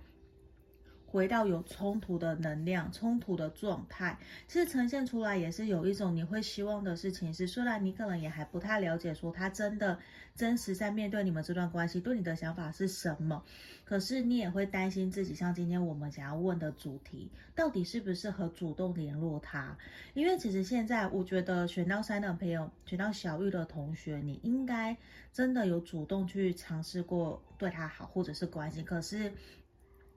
[SPEAKER 1] 回到有冲突的能量、冲突的状态，其实呈现出来也是有一种你会希望的事情是，虽然你可能也还不太了解，说他真的真实在面对你们这段关系，对你的想法是什么。可是你也会担心自己，像今天我们想要问的主题，到底适不适合主动联络他？因为其实现在我觉得选到三的朋友，选到小玉的同学，你应该真的有主动去尝试过对他好，或者是关心。可是。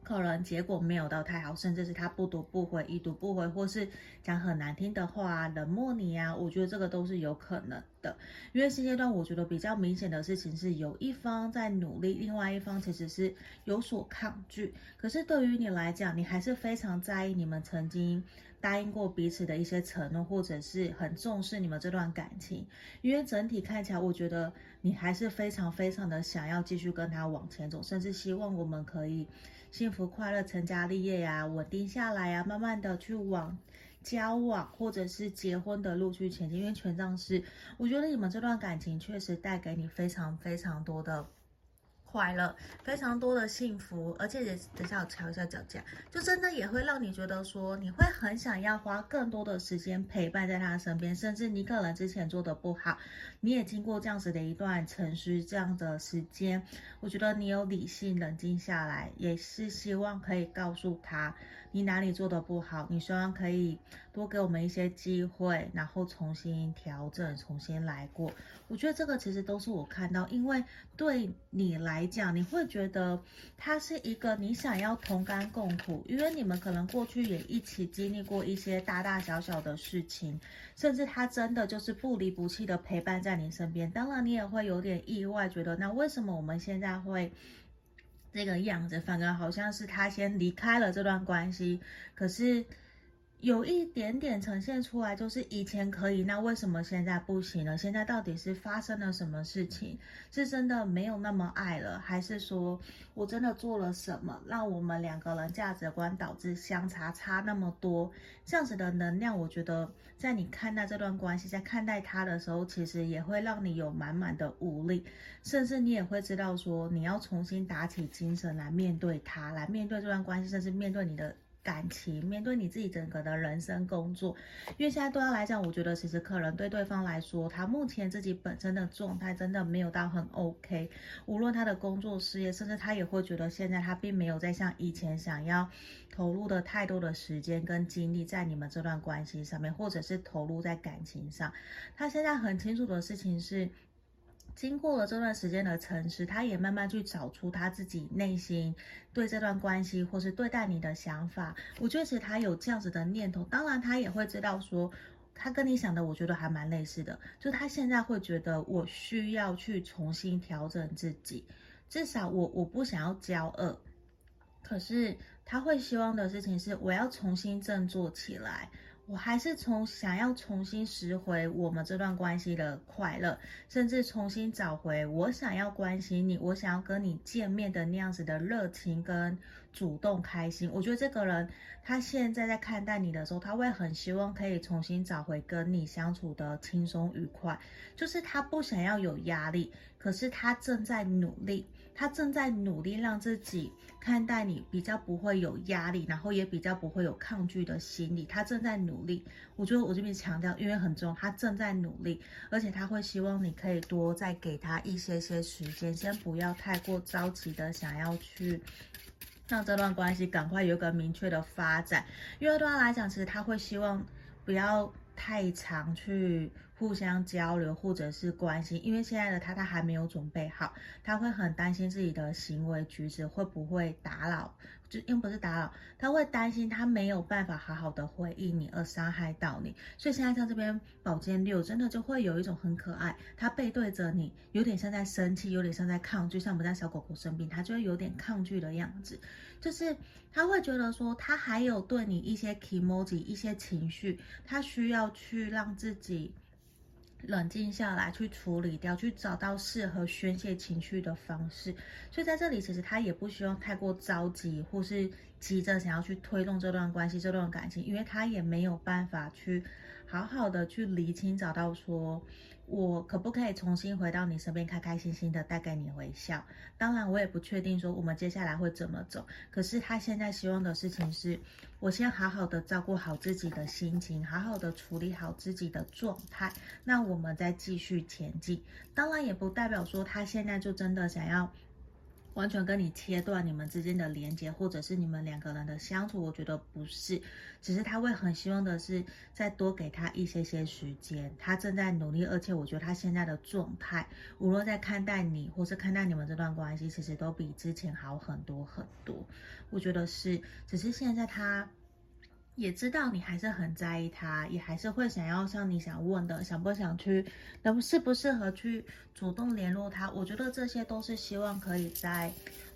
[SPEAKER 1] 可能结果没有到太好，甚至是他不读不回、已读不回，或是讲很难听的话、冷漠你啊，我觉得这个都是有可能的。因为现阶段我觉得比较明显的事情是，有一方在努力，另外一方其实是有所抗拒。可是对于你来讲，你还是非常在意你们曾经答应过彼此的一些承诺，或者是很重视你们这段感情。因为整体看起来，我觉得你还是非常非常的想要继续跟他往前走，甚至希望我们可以。幸福快乐、成家立业呀、稳定下来呀、慢慢的去往交往或者是结婚的路去前进。因为权杖是，我觉得你们这段感情确实带给你非常非常多的。快乐，非常多的幸福，而且也等下我瞧一下脚架，就真的也会让你觉得说，你会很想要花更多的时间陪伴在他身边，甚至你可能之前做的不好，你也经过这样子的一段沉思，这样的时间，我觉得你有理性冷静下来，也是希望可以告诉他。你哪里做的不好？你希望可以多给我们一些机会，然后重新调整，重新来过。我觉得这个其实都是我看到，因为对你来讲，你会觉得他是一个你想要同甘共苦，因为你们可能过去也一起经历过一些大大小小的事情，甚至他真的就是不离不弃的陪伴在你身边。当然，你也会有点意外，觉得那为什么我们现在会？这个样子，反而好像是他先离开了这段关系，可是。有一点点呈现出来，就是以前可以，那为什么现在不行了？现在到底是发生了什么事情？是真的没有那么爱了，还是说我真的做了什么，让我们两个人价值观导致相差差那么多？这样子的能量，我觉得在你看待这段关系，在看待他的时候，其实也会让你有满满的无力，甚至你也会知道说，你要重新打起精神来面对他，来面对这段关系，甚至面对你的。感情，面对你自己整个的人生工作，因为现在对他来讲，我觉得其实可能对对方来说，他目前自己本身的状态真的没有到很 OK。无论他的工作事业，甚至他也会觉得现在他并没有再像以前想要投入的太多的时间跟精力在你们这段关系上面，或者是投入在感情上。他现在很清楚的事情是。经过了这段时间的沉思，他也慢慢去找出他自己内心对这段关系或是对待你的想法。我觉得其实他有这样子的念头，当然他也会知道说，他跟你想的，我觉得还蛮类似的。就他现在会觉得，我需要去重新调整自己，至少我我不想要骄傲。可是他会希望的事情是，我要重新振作起来。我还是从想要重新拾回我们这段关系的快乐，甚至重新找回我想要关心你，我想要跟你见面的那样子的热情跟主动开心。我觉得这个人他现在在看待你的时候，他会很希望可以重新找回跟你相处的轻松愉快，就是他不想要有压力，可是他正在努力。他正在努力让自己看待你比较不会有压力，然后也比较不会有抗拒的心理。他正在努力，我觉得我这边强调，因为很重要，他正在努力，而且他会希望你可以多再给他一些些时间，先不要太过着急的想要去让这段关系赶快有一个明确的发展，因为对他来讲，其实他会希望不要太长去。互相交流或者是关心，因为现在的他他还没有准备好，他会很担心自己的行为举止会不会打扰，就因为不是打扰，他会担心他没有办法好好的回应你而伤害到你，所以现在像这边宝剑六真的就会有一种很可爱，他背对着你，有点像在生气，有点像在抗拒，像我们家小狗狗生病，他就会有点抗拒的样子，就是他会觉得说他还有对你一些 emoji 一些情绪，他需要去让自己。冷静下来，去处理掉，去找到适合宣泄情绪的方式。所以在这里，其实他也不希望太过着急，或是急着想要去推动这段关系、这段感情，因为他也没有办法去好好的去厘清，找到说。我可不可以重新回到你身边，开开心心的带给你微笑？当然，我也不确定说我们接下来会怎么走。可是他现在希望的事情是，我先好好的照顾好自己的心情，好好的处理好自己的状态，那我们再继续前进。当然，也不代表说他现在就真的想要。完全跟你切断你们之间的连接，或者是你们两个人的相处，我觉得不是，只是他会很希望的是再多给他一些些时间。他正在努力，而且我觉得他现在的状态，无论在看待你或是看待你们这段关系，其实都比之前好很多很多。我觉得是，只是现在他。也知道你还是很在意他，也还是会想要像你想问的，想不想去，能不适不适合去主动联络他？我觉得这些都是希望可以再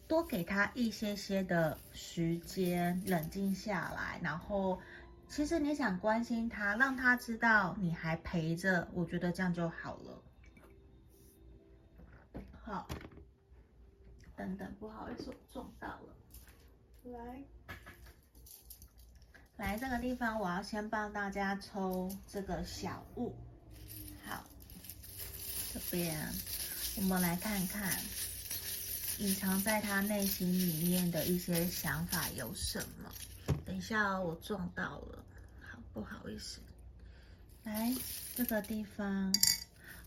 [SPEAKER 1] 多给他一些些的时间，冷静下来。然后，其实你想关心他，让他知道你还陪着，我觉得这样就好了。好，等等，不好意思，我撞到了，来。来这个地方，我要先帮大家抽这个小物。好，这边我们来看看隐藏在他内心里面的一些想法有什么。等一下，我撞到了，好，不好意思。来这个地方，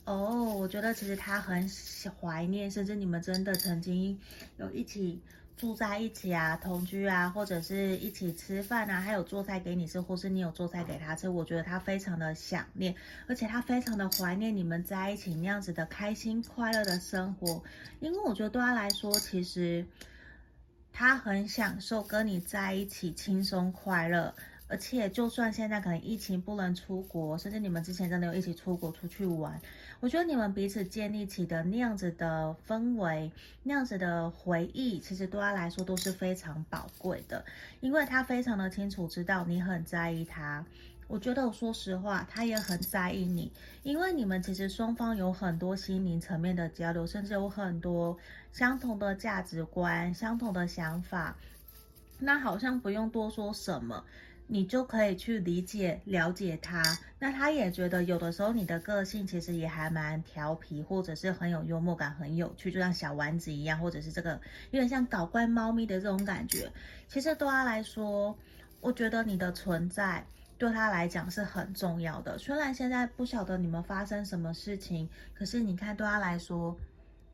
[SPEAKER 1] 哦，我觉得其实他很怀念，甚至你们真的曾经有一起。住在一起啊，同居啊，或者是一起吃饭啊，还有做菜给你吃，或是你有做菜给他吃，我觉得他非常的想念，而且他非常的怀念你们在一起那样子的开心快乐的生活，因为我觉得对他来说，其实他很享受跟你在一起轻松快乐。而且，就算现在可能疫情不能出国，甚至你们之前真的有一起出国出去玩，我觉得你们彼此建立起的那样子的氛围，那样子的回忆，其实对他来说都是非常宝贵的，因为他非常的清楚知道你很在意他。我觉得我说实话，他也很在意你，因为你们其实双方有很多心灵层面的交流，甚至有很多相同的价值观、相同的想法，那好像不用多说什么。你就可以去理解、了解他，那他也觉得有的时候你的个性其实也还蛮调皮，或者是很有幽默感、很有趣，就像小丸子一样，或者是这个有点像搞怪猫咪的这种感觉。其实对他来说，我觉得你的存在对他来讲是很重要的。虽然现在不晓得你们发生什么事情，可是你看对他来说。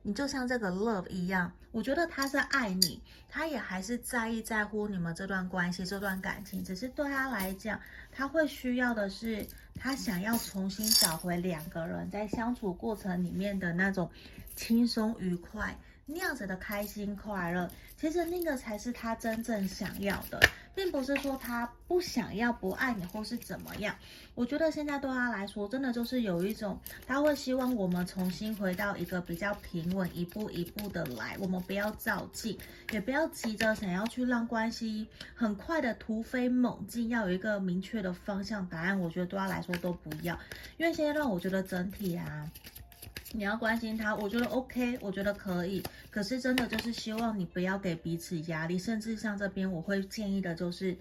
[SPEAKER 1] 你就像这个 love 一样，我觉得他是爱你，他也还是在意在乎你们这段关系、这段感情。只是对他来讲，他会需要的是，他想要重新找回两个人在相处过程里面的那种轻松愉快。那样子的开心快乐，其实那个才是他真正想要的，并不是说他不想要、不爱你或是怎么样。我觉得现在对他来说，真的就是有一种，他会希望我们重新回到一个比较平稳，一步一步的来。我们不要着急，也不要急着想要去让关系很快的突飞猛进，要有一个明确的方向答案。我觉得对他来说都不要，因为现在让我觉得整体啊。你要关心他，我觉得 OK，我觉得可以。可是真的就是希望你不要给彼此压力，甚至像这边我会建议的就是，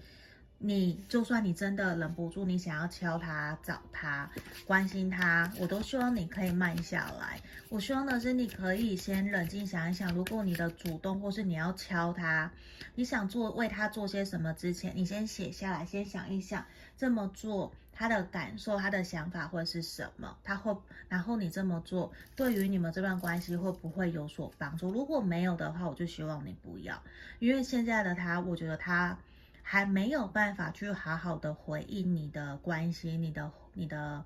[SPEAKER 1] 你就算你真的忍不住，你想要敲他、找他、关心他，我都希望你可以慢下来。我希望的是你可以先冷静想一想，如果你的主动或是你要敲他，你想做为他做些什么之前，你先写下来，先想一想这么做他的感受、他的想法会是什么？他会，然后你这么做对于你们这段关系会不会有所帮助？如果没有的话，我就希望你不要，因为现在的他，我觉得他。还没有办法去好好的回应你的关心，你的、你的，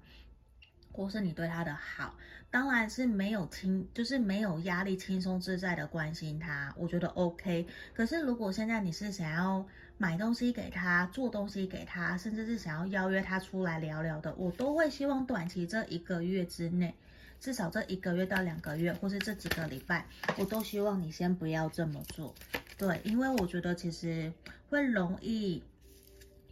[SPEAKER 1] 或是你对他的好，当然是没有轻，就是没有压力，轻松自在的关心他，我觉得 OK。可是如果现在你是想要买东西给他，做东西给他，甚至是想要邀约他出来聊聊的，我都会希望短期这一个月之内，至少这一个月到两个月，或是这几个礼拜，我都希望你先不要这么做。对，因为我觉得其实会容易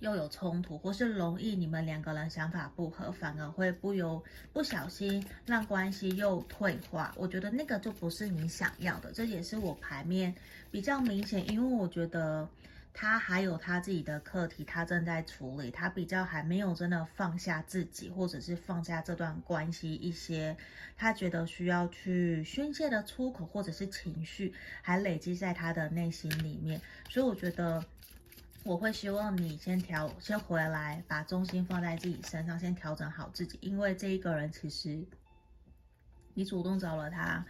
[SPEAKER 1] 又有冲突，或是容易你们两个人想法不合，反而会不由不小心让关系又退化。我觉得那个就不是你想要的，这也是我牌面比较明显，因为我觉得。他还有他自己的课题，他正在处理，他比较还没有真的放下自己，或者是放下这段关系一些他觉得需要去宣泄的出口，或者是情绪还累积在他的内心里面，所以我觉得我会希望你先调，先回来，把重心放在自己身上，先调整好自己，因为这一个人其实你主动找了他，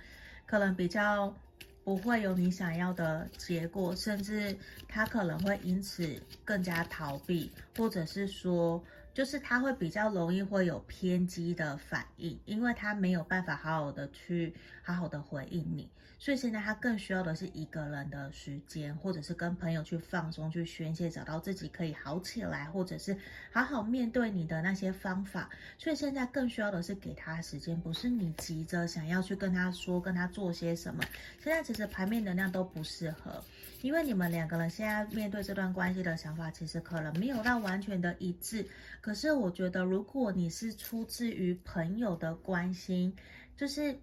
[SPEAKER 1] 可能比较。不会有你想要的结果，甚至他可能会因此更加逃避，或者是说，就是他会比较容易会有偏激的反应，因为他没有办法好好的去好好的回应你。所以现在他更需要的是一个人的时间，或者是跟朋友去放松、去宣泄，找到自己可以好起来，或者是好好面对你的那些方法。所以现在更需要的是给他时间，不是你急着想要去跟他说、跟他做些什么。现在其实牌面能量都不适合，因为你们两个人现在面对这段关系的想法，其实可能没有到完全的一致。可是我觉得，如果你是出自于朋友的关心，就是。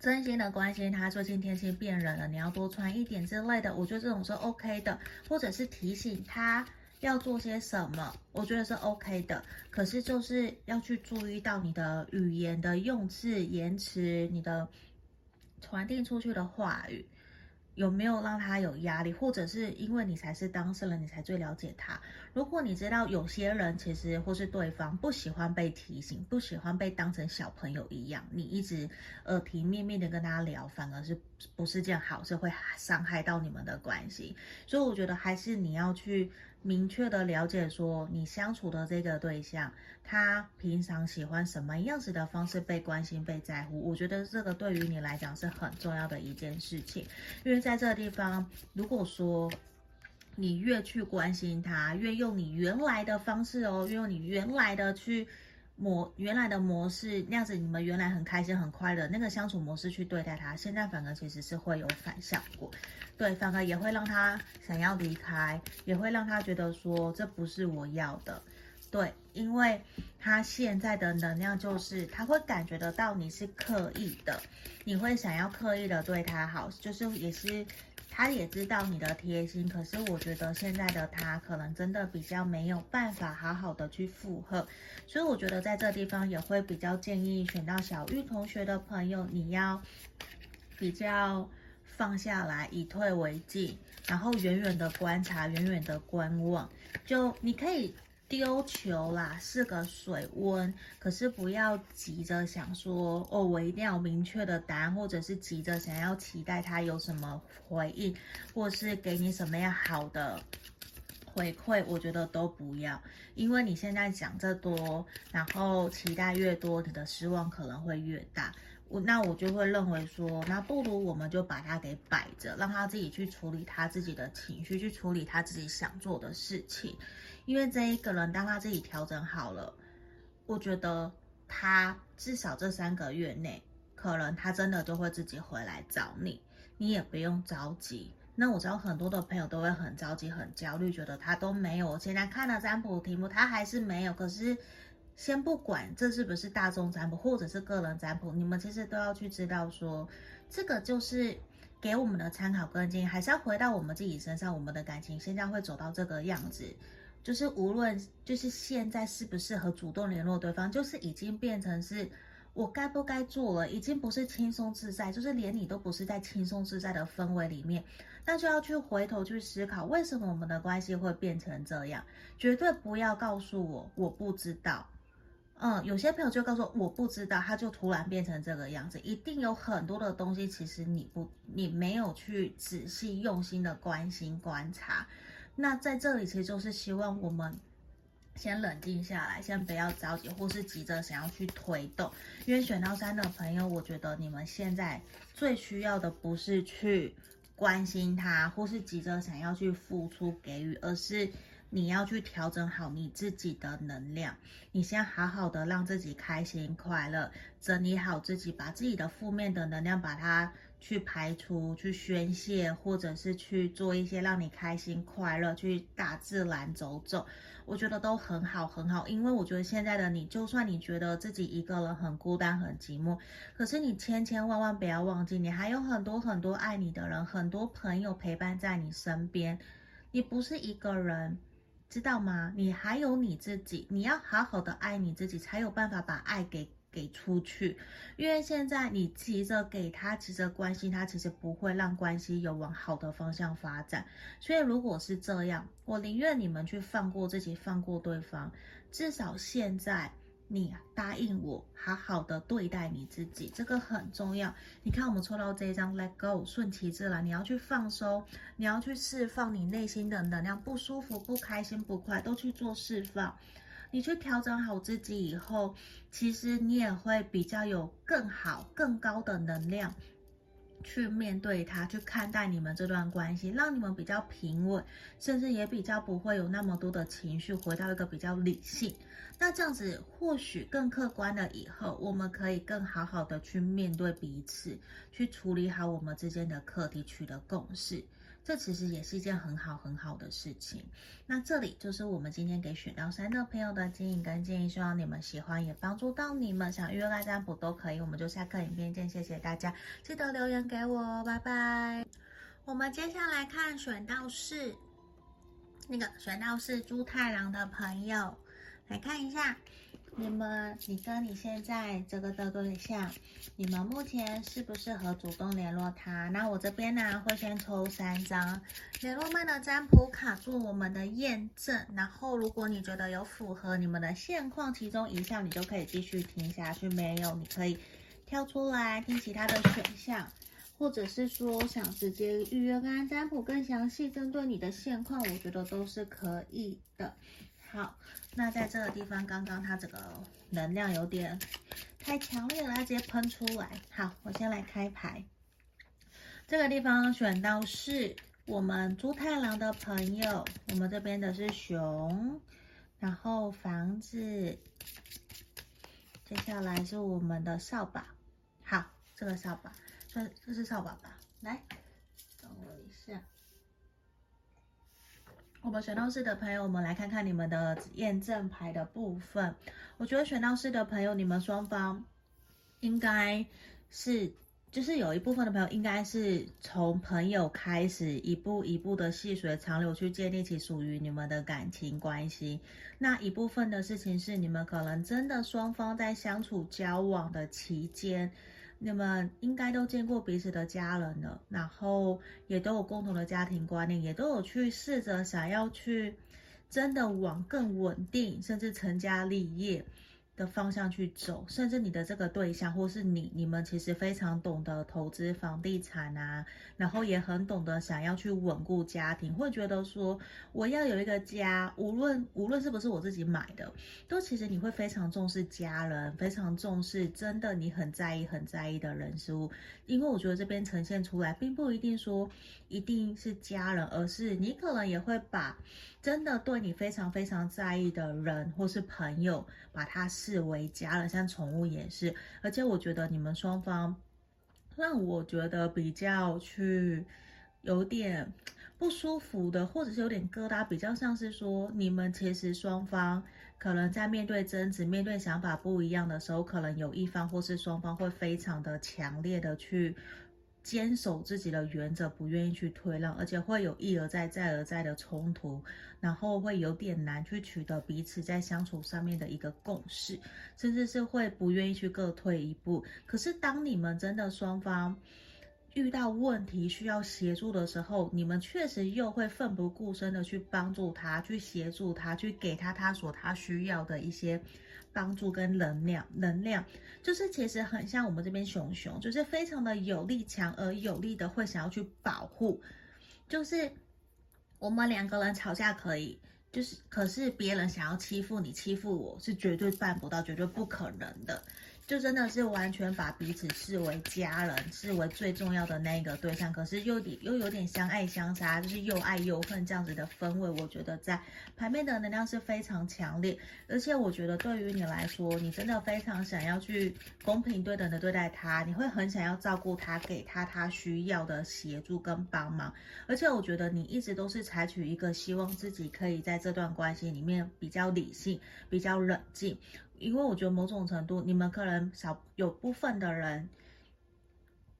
[SPEAKER 1] 真心的关心他，最近天气变冷了，你要多穿一点之类的，我觉得这种是 OK 的，或者是提醒他要做些什么，我觉得是 OK 的。可是就是要去注意到你的语言的用字、言辞，你的传递出去的话语。有没有让他有压力，或者是因为你才是当事人，你才最了解他？如果你知道有些人其实或是对方不喜欢被提醒，不喜欢被当成小朋友一样，你一直耳提面命的跟他聊，反而是不是件好事，会伤害到你们的关系。所以我觉得还是你要去。明确的了解说，你相处的这个对象，他平常喜欢什么样子的方式被关心、被在乎？我觉得这个对于你来讲是很重要的一件事情，因为在这个地方，如果说你越去关心他，越用你原来的方式哦，越用你原来的去。模原来的模式那样子，你们原来很开心很快乐那个相处模式去对待他，现在反而其实是会有反效果，对，反而也会让他想要离开，也会让他觉得说这不是我要的，对，因为他现在的能量就是他会感觉得到你是刻意的，你会想要刻意的对他好，就是也是。他也知道你的贴心，可是我觉得现在的他可能真的比较没有办法好好的去负荷，所以我觉得在这地方也会比较建议选到小玉同学的朋友，你要比较放下来，以退为进，然后远远的观察，远远的观望，就你可以。丢球啦，是个水温，可是不要急着想说哦，我一定要明确的答案，或者是急着想要期待他有什么回应，或是给你什么样好的回馈，我觉得都不要，因为你现在讲这多，然后期待越多，你的失望可能会越大。我那我就会认为说，那不如我们就把它给摆着，让他自己去处理他自己的情绪，去处理他自己想做的事情。因为这一个人，当他自己调整好了，我觉得他至少这三个月内，可能他真的就会自己回来找你，你也不用着急。那我知道很多的朋友都会很着急、很焦虑，觉得他都没有。我现在看了占卜题目，他还是没有。可是先不管这是不是大众占卜或者是个人占卜，你们其实都要去知道说，这个就是给我们的参考跟建议，还是要回到我们自己身上。我们的感情现在会走到这个样子。就是无论就是现在适不适合主动联络对方，就是已经变成是我该不该做了，已经不是轻松自在，就是连你都不是在轻松自在的氛围里面，那就要去回头去思考，为什么我们的关系会变成这样？绝对不要告诉我我不知道。嗯，有些朋友就告诉我我不知道，他就突然变成这个样子，一定有很多的东西，其实你不你没有去仔细用心的关心观察。那在这里，其实就是希望我们先冷静下来，先不要着急，或是急着想要去推动。因为选到三的朋友，我觉得你们现在最需要的不是去关心他，或是急着想要去付出给予，而是你要去调整好你自己的能量。你先好好的让自己开心快乐，整理好自己，把自己的负面的能量把它。去排除、去宣泄，或者是去做一些让你开心快乐，去大自然走走，我觉得都很好，很好。因为我觉得现在的你，就算你觉得自己一个人很孤单、很寂寞，可是你千千万万不要忘记，你还有很多很多爱你的人，很多朋友陪伴在你身边。你不是一个人，知道吗？你还有你自己，你要好好的爱你自己，才有办法把爱给。给出去，因为现在你急着给他，急着关心他，其实不会让关系有往好的方向发展。所以如果是这样，我宁愿你们去放过自己，放过对方。至少现在你答应我，好好的对待你自己，这个很重要。你看我们抽到这一张 Let Go，顺其自然，你要去放松，你要去释放你内心的能量，不舒服、不开心、不快，都去做释放。你去调整好自己以后，其实你也会比较有更好、更高的能量去面对它，去看待你们这段关系，让你们比较平稳，甚至也比较不会有那么多的情绪，回到一个比较理性。那这样子或许更客观了以后，我们可以更好好的去面对彼此，去处理好我们之间的课题，取得共识。这其实也是一件很好很好的事情。那这里就是我们今天给选到三的朋友的建议跟建议，希望你们喜欢，也帮助到你们。想预约来占卜都可以，我们就下课影片见，谢谢大家，记得留言给我，拜拜。我们接下来看选到是，那个选到是猪太郎的朋友，来看一下。你们，你跟你现在这个的对象，你们目前适不适合主动联络他？那我这边呢，会先抽三张联络曼的占卜卡做我们的验证。然后，如果你觉得有符合你们的现况，其中一项你就可以继续听下去；没有，你可以跳出来听其他的选项，或者是说想直接预约跟占卜更详细，针对你的现况，我觉得都是可以的。好，那在这个地方，刚刚它这个能量有点太强烈了，它直接喷出来。好，我先来开牌。这个地方选到是我们猪太郎的朋友，我们这边的是熊，然后房子，接下来是我们的扫把。好，这个扫把，这这是扫把吧？来，等我一下。我们选到四的朋友，我们来看看你们的验证牌的部分。我觉得选到四的朋友，你们双方应该是，就是有一部分的朋友应该是从朋友开始，一步一步的细水长流去建立起属于你们的感情关系。那一部分的事情是，你们可能真的双方在相处交往的期间。你们应该都见过彼此的家人了，然后也都有共同的家庭观念，也都有去试着想要去真的往更稳定，甚至成家立业的方向去走，甚至你的这个对象或是你，你们其实非常懂得投资房地产啊，然后也很懂得想要去稳固家庭，会觉得说我要有一个家，无论无论是不是我自己买的，都其实你会非常重视家人，非常重视真的你很在意很在意的人事物，因为我觉得这边呈现出来，并不一定说一定是家人，而是你可能也会把。真的对你非常非常在意的人或是朋友，把他视为家人，像宠物也是。而且我觉得你们双方，让我觉得比较去有点不舒服的，或者是有点疙瘩，比较像是说你们其实双方可能在面对争执、面对想法不一样的时候，可能有一方或是双方会非常的强烈的去。坚守自己的原则，不愿意去退让，而且会有一而再、再而再的冲突，然后会有点难去取得彼此在相处上面的一个共识，甚至是会不愿意去各退一步。可是当你们真的双方遇到问题需要协助的时候，你们确实又会奋不顾身的去帮助他，去协助他，去给他他所他需要的一些。帮助跟能量，能量就是其实很像我们这边熊熊，就是非常的有力、强而有力的，会想要去保护。就是我们两个人吵架可以，就是可是别人想要欺负你、欺负我是绝对办不到、绝对不可能的。就真的是完全把彼此视为家人，视为最重要的那一个对象，可是又点又有点相爱相杀，就是又爱又恨这样子的氛围。我觉得在牌面的能量是非常强烈，而且我觉得对于你来说，你真的非常想要去公平对等的对待他，你会很想要照顾他，给他他需要的协助跟帮忙。而且我觉得你一直都是采取一个希望自己可以在这段关系里面比较理性、比较冷静。因为我觉得某种程度，你们可能少有部分的人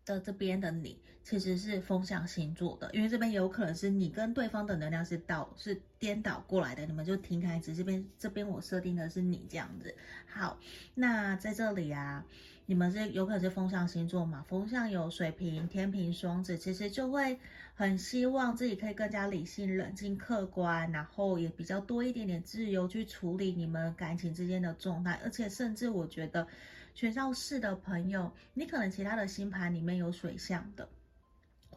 [SPEAKER 1] 的这边的你，其实是风象星座的，因为这边有可能是你跟对方的能量是倒是颠倒过来的，你们就听开只这边这边我设定的是你这样子。好，那在这里啊。你们是有可能是风象星座嘛？风象有水瓶、天平、双子，其实就会很希望自己可以更加理性、冷静、客观，然后也比较多一点点自由去处理你们感情之间的状态。而且甚至我觉得，选到四的朋友，你可能其他的星盘里面有水象的。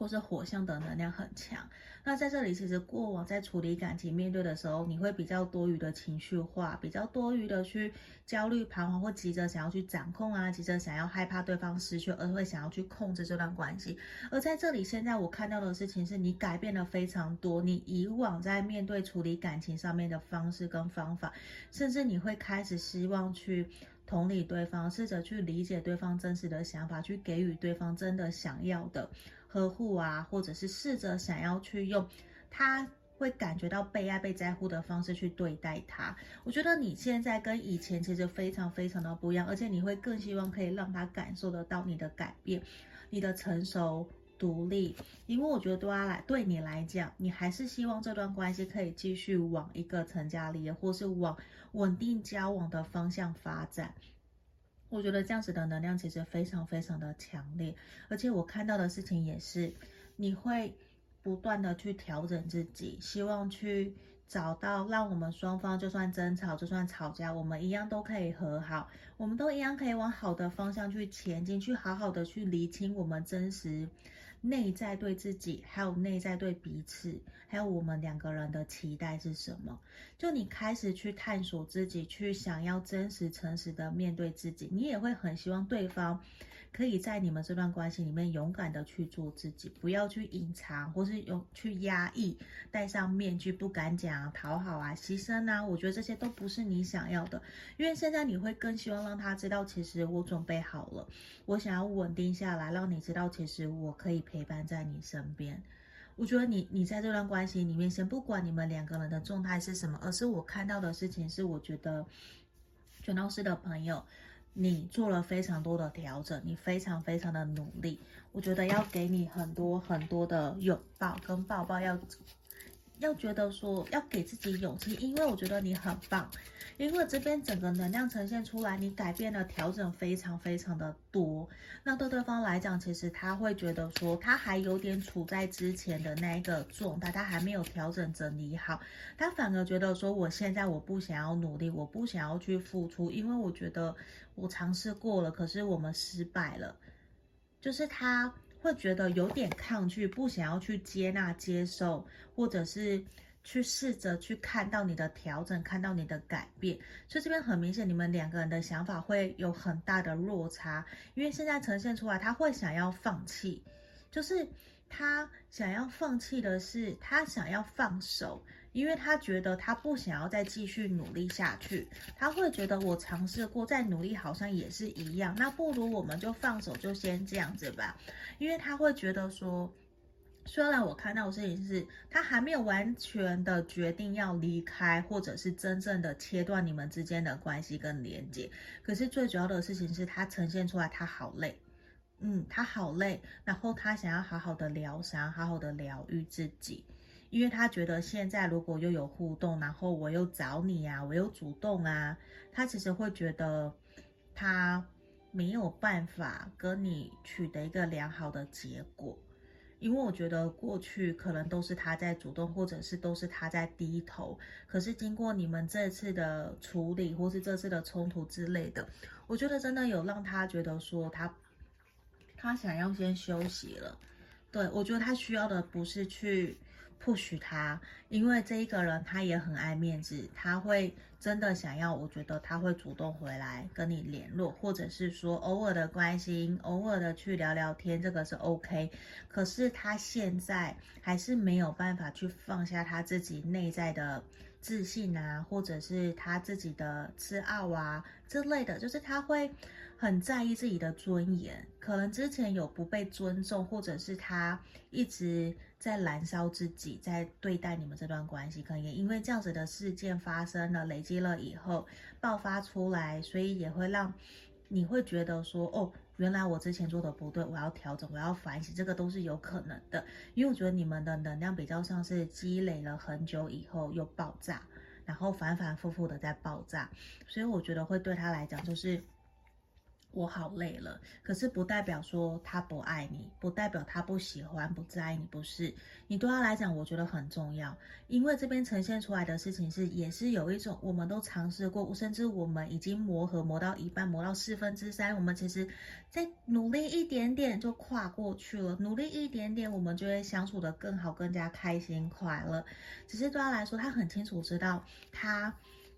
[SPEAKER 1] 或是火象的能量很强，那在这里其实过往在处理感情面对的时候，你会比较多余的情绪化，比较多余的去焦虑彷徨或急着想要去掌控啊，急着想要害怕对方失去，而会想要去控制这段关系。而在这里，现在我看到的事情是你改变了非常多，你以往在面对处理感情上面的方式跟方法，甚至你会开始希望去同理对方，试着去理解对方真实的想法，去给予对方真的想要的。呵护啊，或者是试着想要去用他会感觉到被爱、被在乎的方式去对待他。我觉得你现在跟以前其实非常非常的不一样，而且你会更希望可以让他感受得到你的改变、你的成熟、独立。因为我觉得对他来，对你来讲，你还是希望这段关系可以继续往一个成家立业，或是往稳定交往的方向发展。我觉得这样子的能量其实非常非常的强烈，而且我看到的事情也是，你会不断的去调整自己，希望去找到让我们双方就算争吵，就算吵架，我们一样都可以和好，我们都一样可以往好的方向去前进，去好好的去厘清我们真实。内在对自己，还有内在对彼此，还有我们两个人的期待是什么？就你开始去探索自己，去想要真实、诚实的面对自己，你也会很希望对方。可以在你们这段关系里面勇敢的去做自己，不要去隐藏，或是有去压抑，戴上面具不敢讲，讨好啊，牺牲啊，我觉得这些都不是你想要的。因为现在你会更希望让他知道，其实我准备好了，我想要稳定下来，让你知道，其实我可以陪伴在你身边。我觉得你你在这段关系里面，先不管你们两个人的状态是什么，而是我看到的事情是，我觉得卷刀式的朋友。你做了非常多的调整，你非常非常的努力，我觉得要给你很多很多的拥抱跟抱抱，要要觉得说要给自己勇气，因为我觉得你很棒。因为这边整个能量呈现出来，你改变了、调整非常非常的多。那对对方来讲，其实他会觉得说，他还有点处在之前的那一个状态，他还没有调整整理好。他反而觉得说，我现在我不想要努力，我不想要去付出，因为我觉得我尝试过了，可是我们失败了。就是他会觉得有点抗拒，不想要去接纳、接受，或者是。去试着去看到你的调整，看到你的改变，所以这边很明显，你们两个人的想法会有很大的落差，因为现在呈现出来，他会想要放弃，就是他想要放弃的是，他想要放手，因为他觉得他不想要再继续努力下去，他会觉得我尝试过再努力好像也是一样，那不如我们就放手，就先这样子吧，因为他会觉得说。虽然我看到的事情是，他还没有完全的决定要离开，或者是真正的切断你们之间的关系跟连接，可是最主要的事情是他呈现出来，他好累。嗯，他好累，然后他想要好好的疗伤，好好的疗愈自己，因为他觉得现在如果又有互动，然后我又找你啊，我又主动啊，他其实会觉得他没有办法跟你取得一个良好的结果。因为我觉得过去可能都是他在主动，或者是都是他在低头。可是经过你们这次的处理，或是这次的冲突之类的，我觉得真的有让他觉得说他他想要先休息了。对，我觉得他需要的不是去。不许他，因为这一个人他也很爱面子，他会真的想要，我觉得他会主动回来跟你联络，或者是说偶尔的关心，偶尔的去聊聊天，这个是 OK。可是他现在还是没有办法去放下他自己内在的自信啊，或者是他自己的自傲啊之类的，就是他会很在意自己的尊严，可能之前有不被尊重，或者是他一直。在燃烧自己，在对待你们这段关系，可能也因为这样子的事件发生了，累积了以后爆发出来，所以也会让你会觉得说，哦，原来我之前做的不对，我要调整，我要反省，这个都是有可能的。因为我觉得你们的能量比较像是积累了很久以后又爆炸，然后反反复复的在爆炸，所以我觉得会对他来讲就是。我好累了，可是不代表说他不爱你，不代表他不喜欢、不在意你，不是。你对他来讲，我觉得很重要，因为这边呈现出来的事情是，也是有一种我们都尝试过，甚至我们已经磨合磨到一半，磨到四分之三，我们其实再努力一点点就跨过去了，努力一点点，我们就会相处得更好，更加开心快乐。只是对他来说，他很清楚知道他。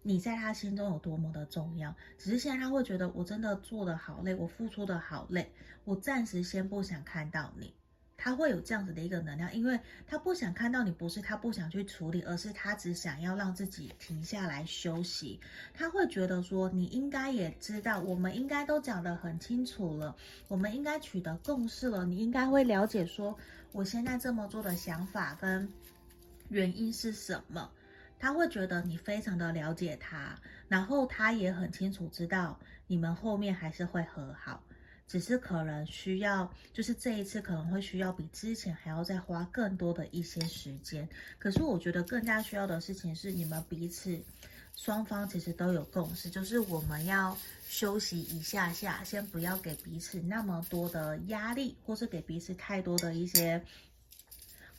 [SPEAKER 1] 你在他心中有多么的重要，只是现在他会觉得我真的做的好累，我付出的好累，我暂时先不想看到你。他会有这样子的一个能量，因为他不想看到你，不是他不想去处理，而是他只想要让自己停下来休息。他会觉得说，你应该也知道，我们应该都讲得很清楚了，我们应该取得共识了，你应该会了解说，我现在这么做的想法跟原因是什么。他会觉得你非常的了解他，然后他也很清楚知道你们后面还是会和好，只是可能需要，就是这一次可能会需要比之前还要再花更多的一些时间。可是我觉得更加需要的事情是你们彼此双方其实都有共识，就是我们要休息一下下，先不要给彼此那么多的压力，或是给彼此太多的一些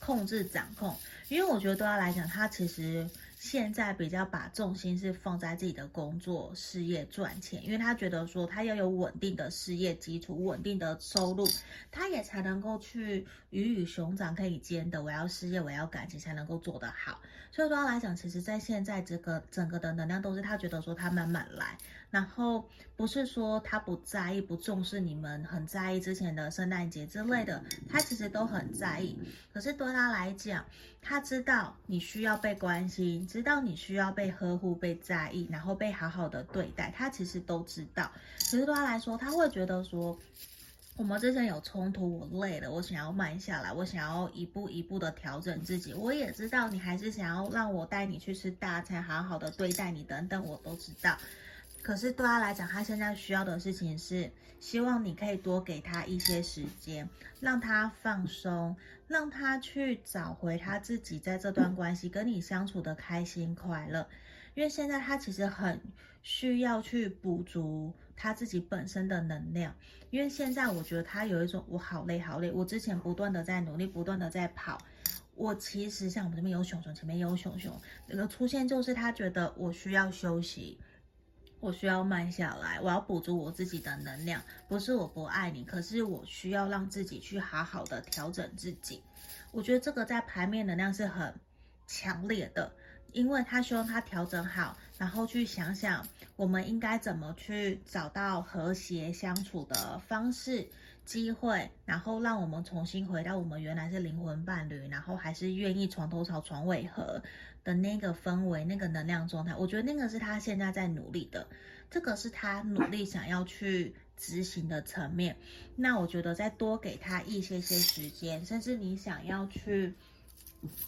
[SPEAKER 1] 控制掌控，因为我觉得对他来讲，他其实。现在比较把重心是放在自己的工作事业赚钱，因为他觉得说他要有稳定的事业基础、稳定的收入，他也才能够去鱼与熊掌可以兼得。我要事业，我要感情，才能够做得好。所以说来讲，其实在现在这个整个的能量都是他觉得说他慢慢来，然后不是说他不在意、不重视你们，很在意之前的圣诞节之类的，他其实都很在意。可是对他来讲，他知道你需要被关心。知道你需要被呵护、被在意，然后被好好的对待，他其实都知道。其实对他来说，他会觉得说，我们之前有冲突，我累了，我想要慢下来，我想要一步一步的调整自己。我也知道你还是想要让我带你去吃大餐，好好的对待你等等，我都知道。可是对他来讲，他现在需要的事情是，希望你可以多给他一些时间，让他放松，让他去找回他自己在这段关系跟你相处的开心快乐。因为现在他其实很需要去补足他自己本身的能量。因为现在我觉得他有一种我好累好累，我之前不断的在努力，不断的在跑。我其实像我们这边有熊熊，前面有熊熊，那个出现就是他觉得我需要休息。我需要慢下来，我要补足我自己的能量。不是我不爱你，可是我需要让自己去好好的调整自己。我觉得这个在牌面能量是很强烈的，因为他希望他调整好，然后去想想我们应该怎么去找到和谐相处的方式、机会，然后让我们重新回到我们原来是灵魂伴侣，然后还是愿意床头吵床尾和。的那个氛围，那个能量状态，我觉得那个是他现在在努力的，这个是他努力想要去执行的层面。那我觉得再多给他一些些时间，甚至你想要去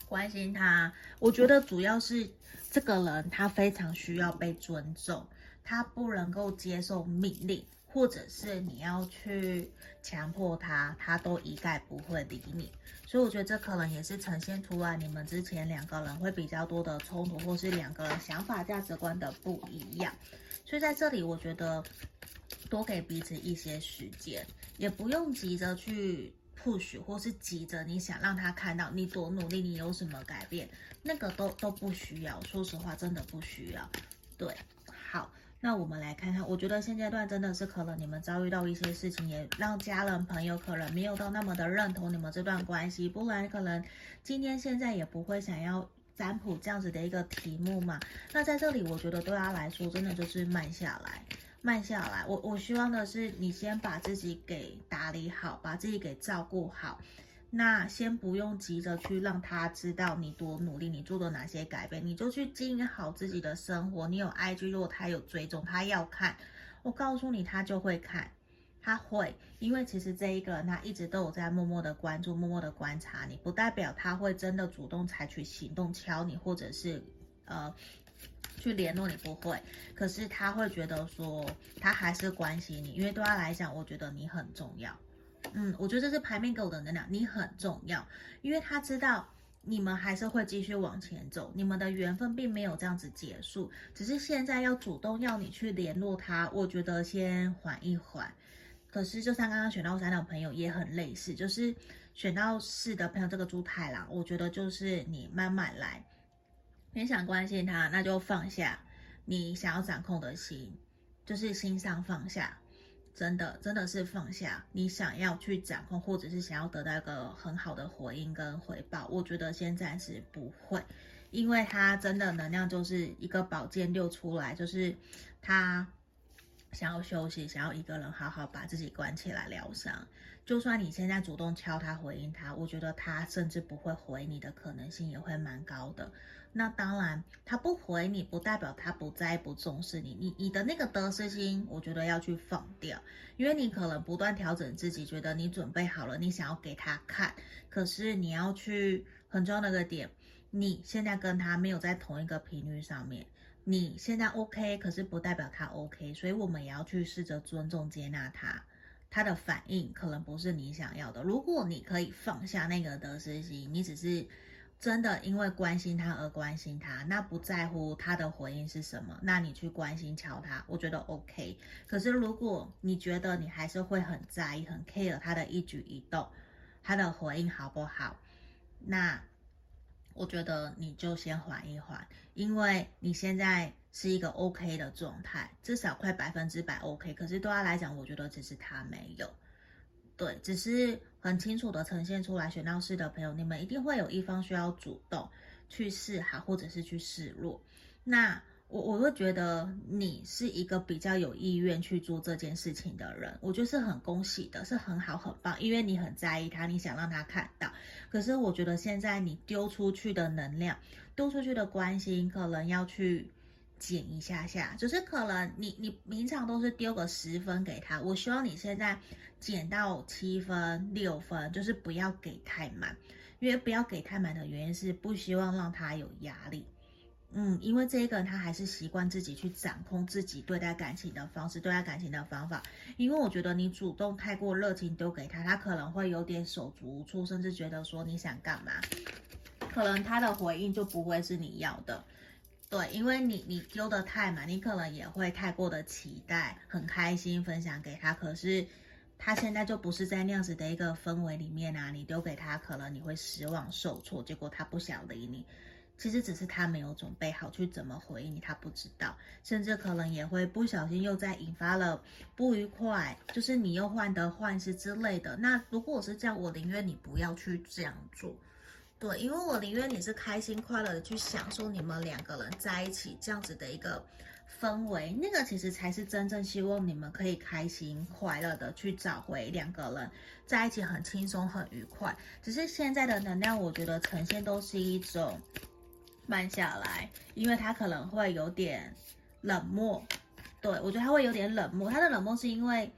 [SPEAKER 1] 关心他，我觉得主要是这个人他非常需要被尊重，他不能够接受命令，或者是你要去强迫他，他都一概不会理你。所以我觉得这可能也是呈现出来你们之前两个人会比较多的冲突，或是两个人想法、价值观的不一样。所以在这里，我觉得多给彼此一些时间，也不用急着去 push，或是急着你想让他看到你多努力，你有什么改变，那个都都不需要。说实话，真的不需要。对，好。那我们来看看，我觉得现阶段真的是可能你们遭遇到一些事情，也让家人朋友可能没有到那么的认同你们这段关系，不然可能今天现在也不会想要占卜这样子的一个题目嘛。那在这里，我觉得对他来说，真的就是慢下来，慢下来。我我希望的是你先把自己给打理好，把自己给照顾好。那先不用急着去让他知道你多努力，你做了哪些改变，你就去经营好自己的生活。你有 IG，如果他有追踪，他要看，我告诉你，他就会看，他会，因为其实这一个人他一直都有在默默的关注，默默的观察你，不代表他会真的主动采取行动敲你，或者是呃去联络你，不会。可是他会觉得说，他还是关心你，因为对他来讲，我觉得你很重要。嗯，我觉得这是牌面给我的能量，你很重要，因为他知道你们还是会继续往前走，你们的缘分并没有这样子结束，只是现在要主动要你去联络他，我觉得先缓一缓。可是就像刚刚选到三的朋友也很类似，就是选到四的朋友这个猪太郎，我觉得就是你慢慢来，你想关心他，那就放下你想要掌控的心，就是心上放下。真的，真的是放下你想要去掌控，或者是想要得到一个很好的回应跟回报。我觉得先暂时不会，因为他真的能量就是一个宝剑六出来，就是他想要休息，想要一个人好好把自己关起来疗伤。就算你现在主动敲他回应他，我觉得他甚至不会回你的可能性也会蛮高的。那当然，他不回你，不代表他不在意、不重视你。你你的那个得失心，我觉得要去放掉，因为你可能不断调整自己，觉得你准备好了，你想要给他看。可是你要去很重要的一个点，你现在跟他没有在同一个频率上面。你现在 OK，可是不代表他 OK，所以我们也要去试着尊重、接纳他。他的反应可能不是你想要的。如果你可以放下那个得失心，你只是。真的因为关心他而关心他，那不在乎他的回应是什么，那你去关心瞧他，我觉得 OK。可是如果你觉得你还是会很在意、很 care 他的一举一动，他的回应好不好？那我觉得你就先缓一缓，因为你现在是一个 OK 的状态，至少快百分之百 OK。可是对他来讲，我觉得只是他没有。对，只是很清楚的呈现出来，选到四的朋友，你们一定会有一方需要主动去示好，或者是去示弱。那我我会觉得你是一个比较有意愿去做这件事情的人，我就是很恭喜的，是很好很棒，因为你很在意他，你想让他看到。可是我觉得现在你丢出去的能量，丢出去的关心，可能要去。减一下下，就是可能你你平常都是丢个十分给他，我希望你现在减到七分六分，就是不要给太满，因为不要给太满的原因是不希望让他有压力，嗯，因为这个人他还是习惯自己去掌控自己对待感情的方式，对待感情的方法，因为我觉得你主动太过热情丢给他，他可能会有点手足无措，甚至觉得说你想干嘛，可能他的回应就不会是你要的。对，因为你你丢的太满，你可能也会太过的期待，很开心分享给他，可是他现在就不是在那样子的一个氛围里面啊，你丢给他，可能你会失望受挫，结果他不想理你，其实只是他没有准备好去怎么回应你，他不知道，甚至可能也会不小心又在引发了不愉快，就是你又患得患失之类的。那如果我是这样，我宁愿你不要去这样做。对，因为我宁愿你是开心快乐的去享受你们两个人在一起这样子的一个氛围，那个其实才是真正希望你们可以开心快乐的去找回两个人在一起很轻松很愉快。只是现在的能量，我觉得呈现都是一种慢下来，因为他可能会有点冷漠。对，我觉得他会有点冷漠，他的冷漠是因为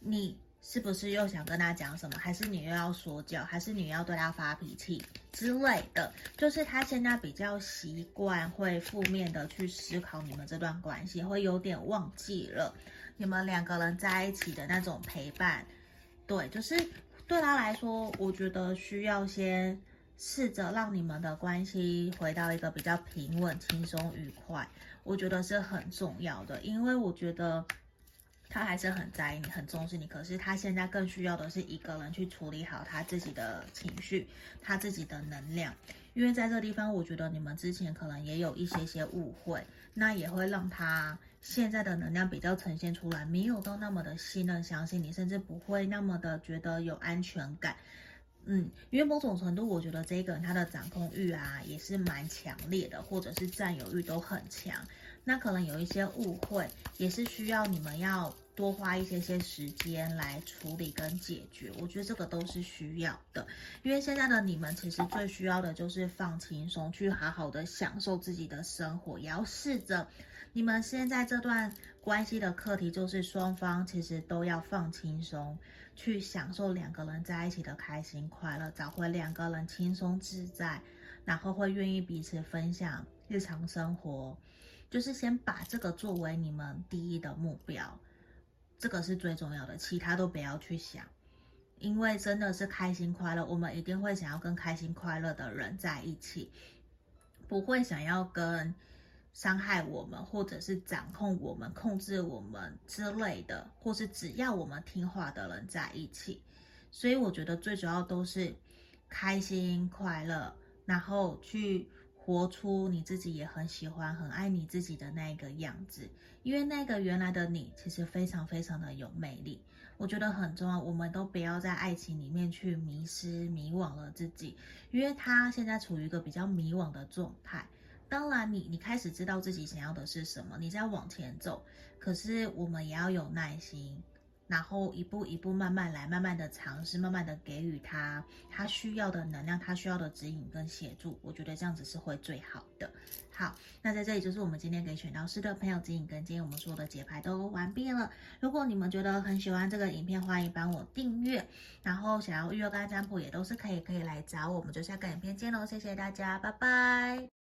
[SPEAKER 1] 你是不是又想跟他讲什么？还是你又要说教？还是你要对他发脾气之类的？就是他现在比较习惯会负面的去思考你们这段关系，会有点忘记了你们两个人在一起的那种陪伴。对，就是对他来说，我觉得需要先试着让你们的关系回到一个比较平稳、轻松、愉快。我觉得是很重要的，因为我觉得。他还是很在意你，很重视你。可是他现在更需要的是一个人去处理好他自己的情绪，他自己的能量。因为在这个地方，我觉得你们之前可能也有一些些误会，那也会让他现在的能量比较呈现出来，没有到那么的信任、相信你，甚至不会那么的觉得有安全感。嗯，因为某种程度，我觉得这个人他的掌控欲啊也是蛮强烈的，或者是占有欲都很强。那可能有一些误会，也是需要你们要多花一些些时间来处理跟解决。我觉得这个都是需要的，因为现在的你们其实最需要的就是放轻松，去好好的享受自己的生活，也要试着。你们现在这段关系的课题就是双方其实都要放轻松，去享受两个人在一起的开心快乐，找回两个人轻松自在，然后会愿意彼此分享日常生活。就是先把这个作为你们第一的目标，这个是最重要的，其他都不要去想，因为真的是开心快乐，我们一定会想要跟开心快乐的人在一起，不会想要跟伤害我们或者是掌控我们、控制我们之类的，或是只要我们听话的人在一起。所以我觉得最主要都是开心快乐，然后去。活出你自己也很喜欢、很爱你自己的那一个样子，因为那个原来的你其实非常非常的有魅力，我觉得很重要。我们都不要在爱情里面去迷失、迷惘了自己，因为他现在处于一个比较迷惘的状态。当然你，你你开始知道自己想要的是什么，你在往前走，可是我们也要有耐心。然后一步一步慢慢来，慢慢的尝试，慢慢的给予他他需要的能量，他需要的指引跟协助，我觉得这样子是会最好的。好，那在这里就是我们今天给选到师的朋友指引跟今天我们所有的解牌都完毕了。如果你们觉得很喜欢这个影片，欢迎帮我订阅，然后想要预约跟占卜也都是可以，可以来找我们。就下个影片见喽，谢谢大家，拜拜。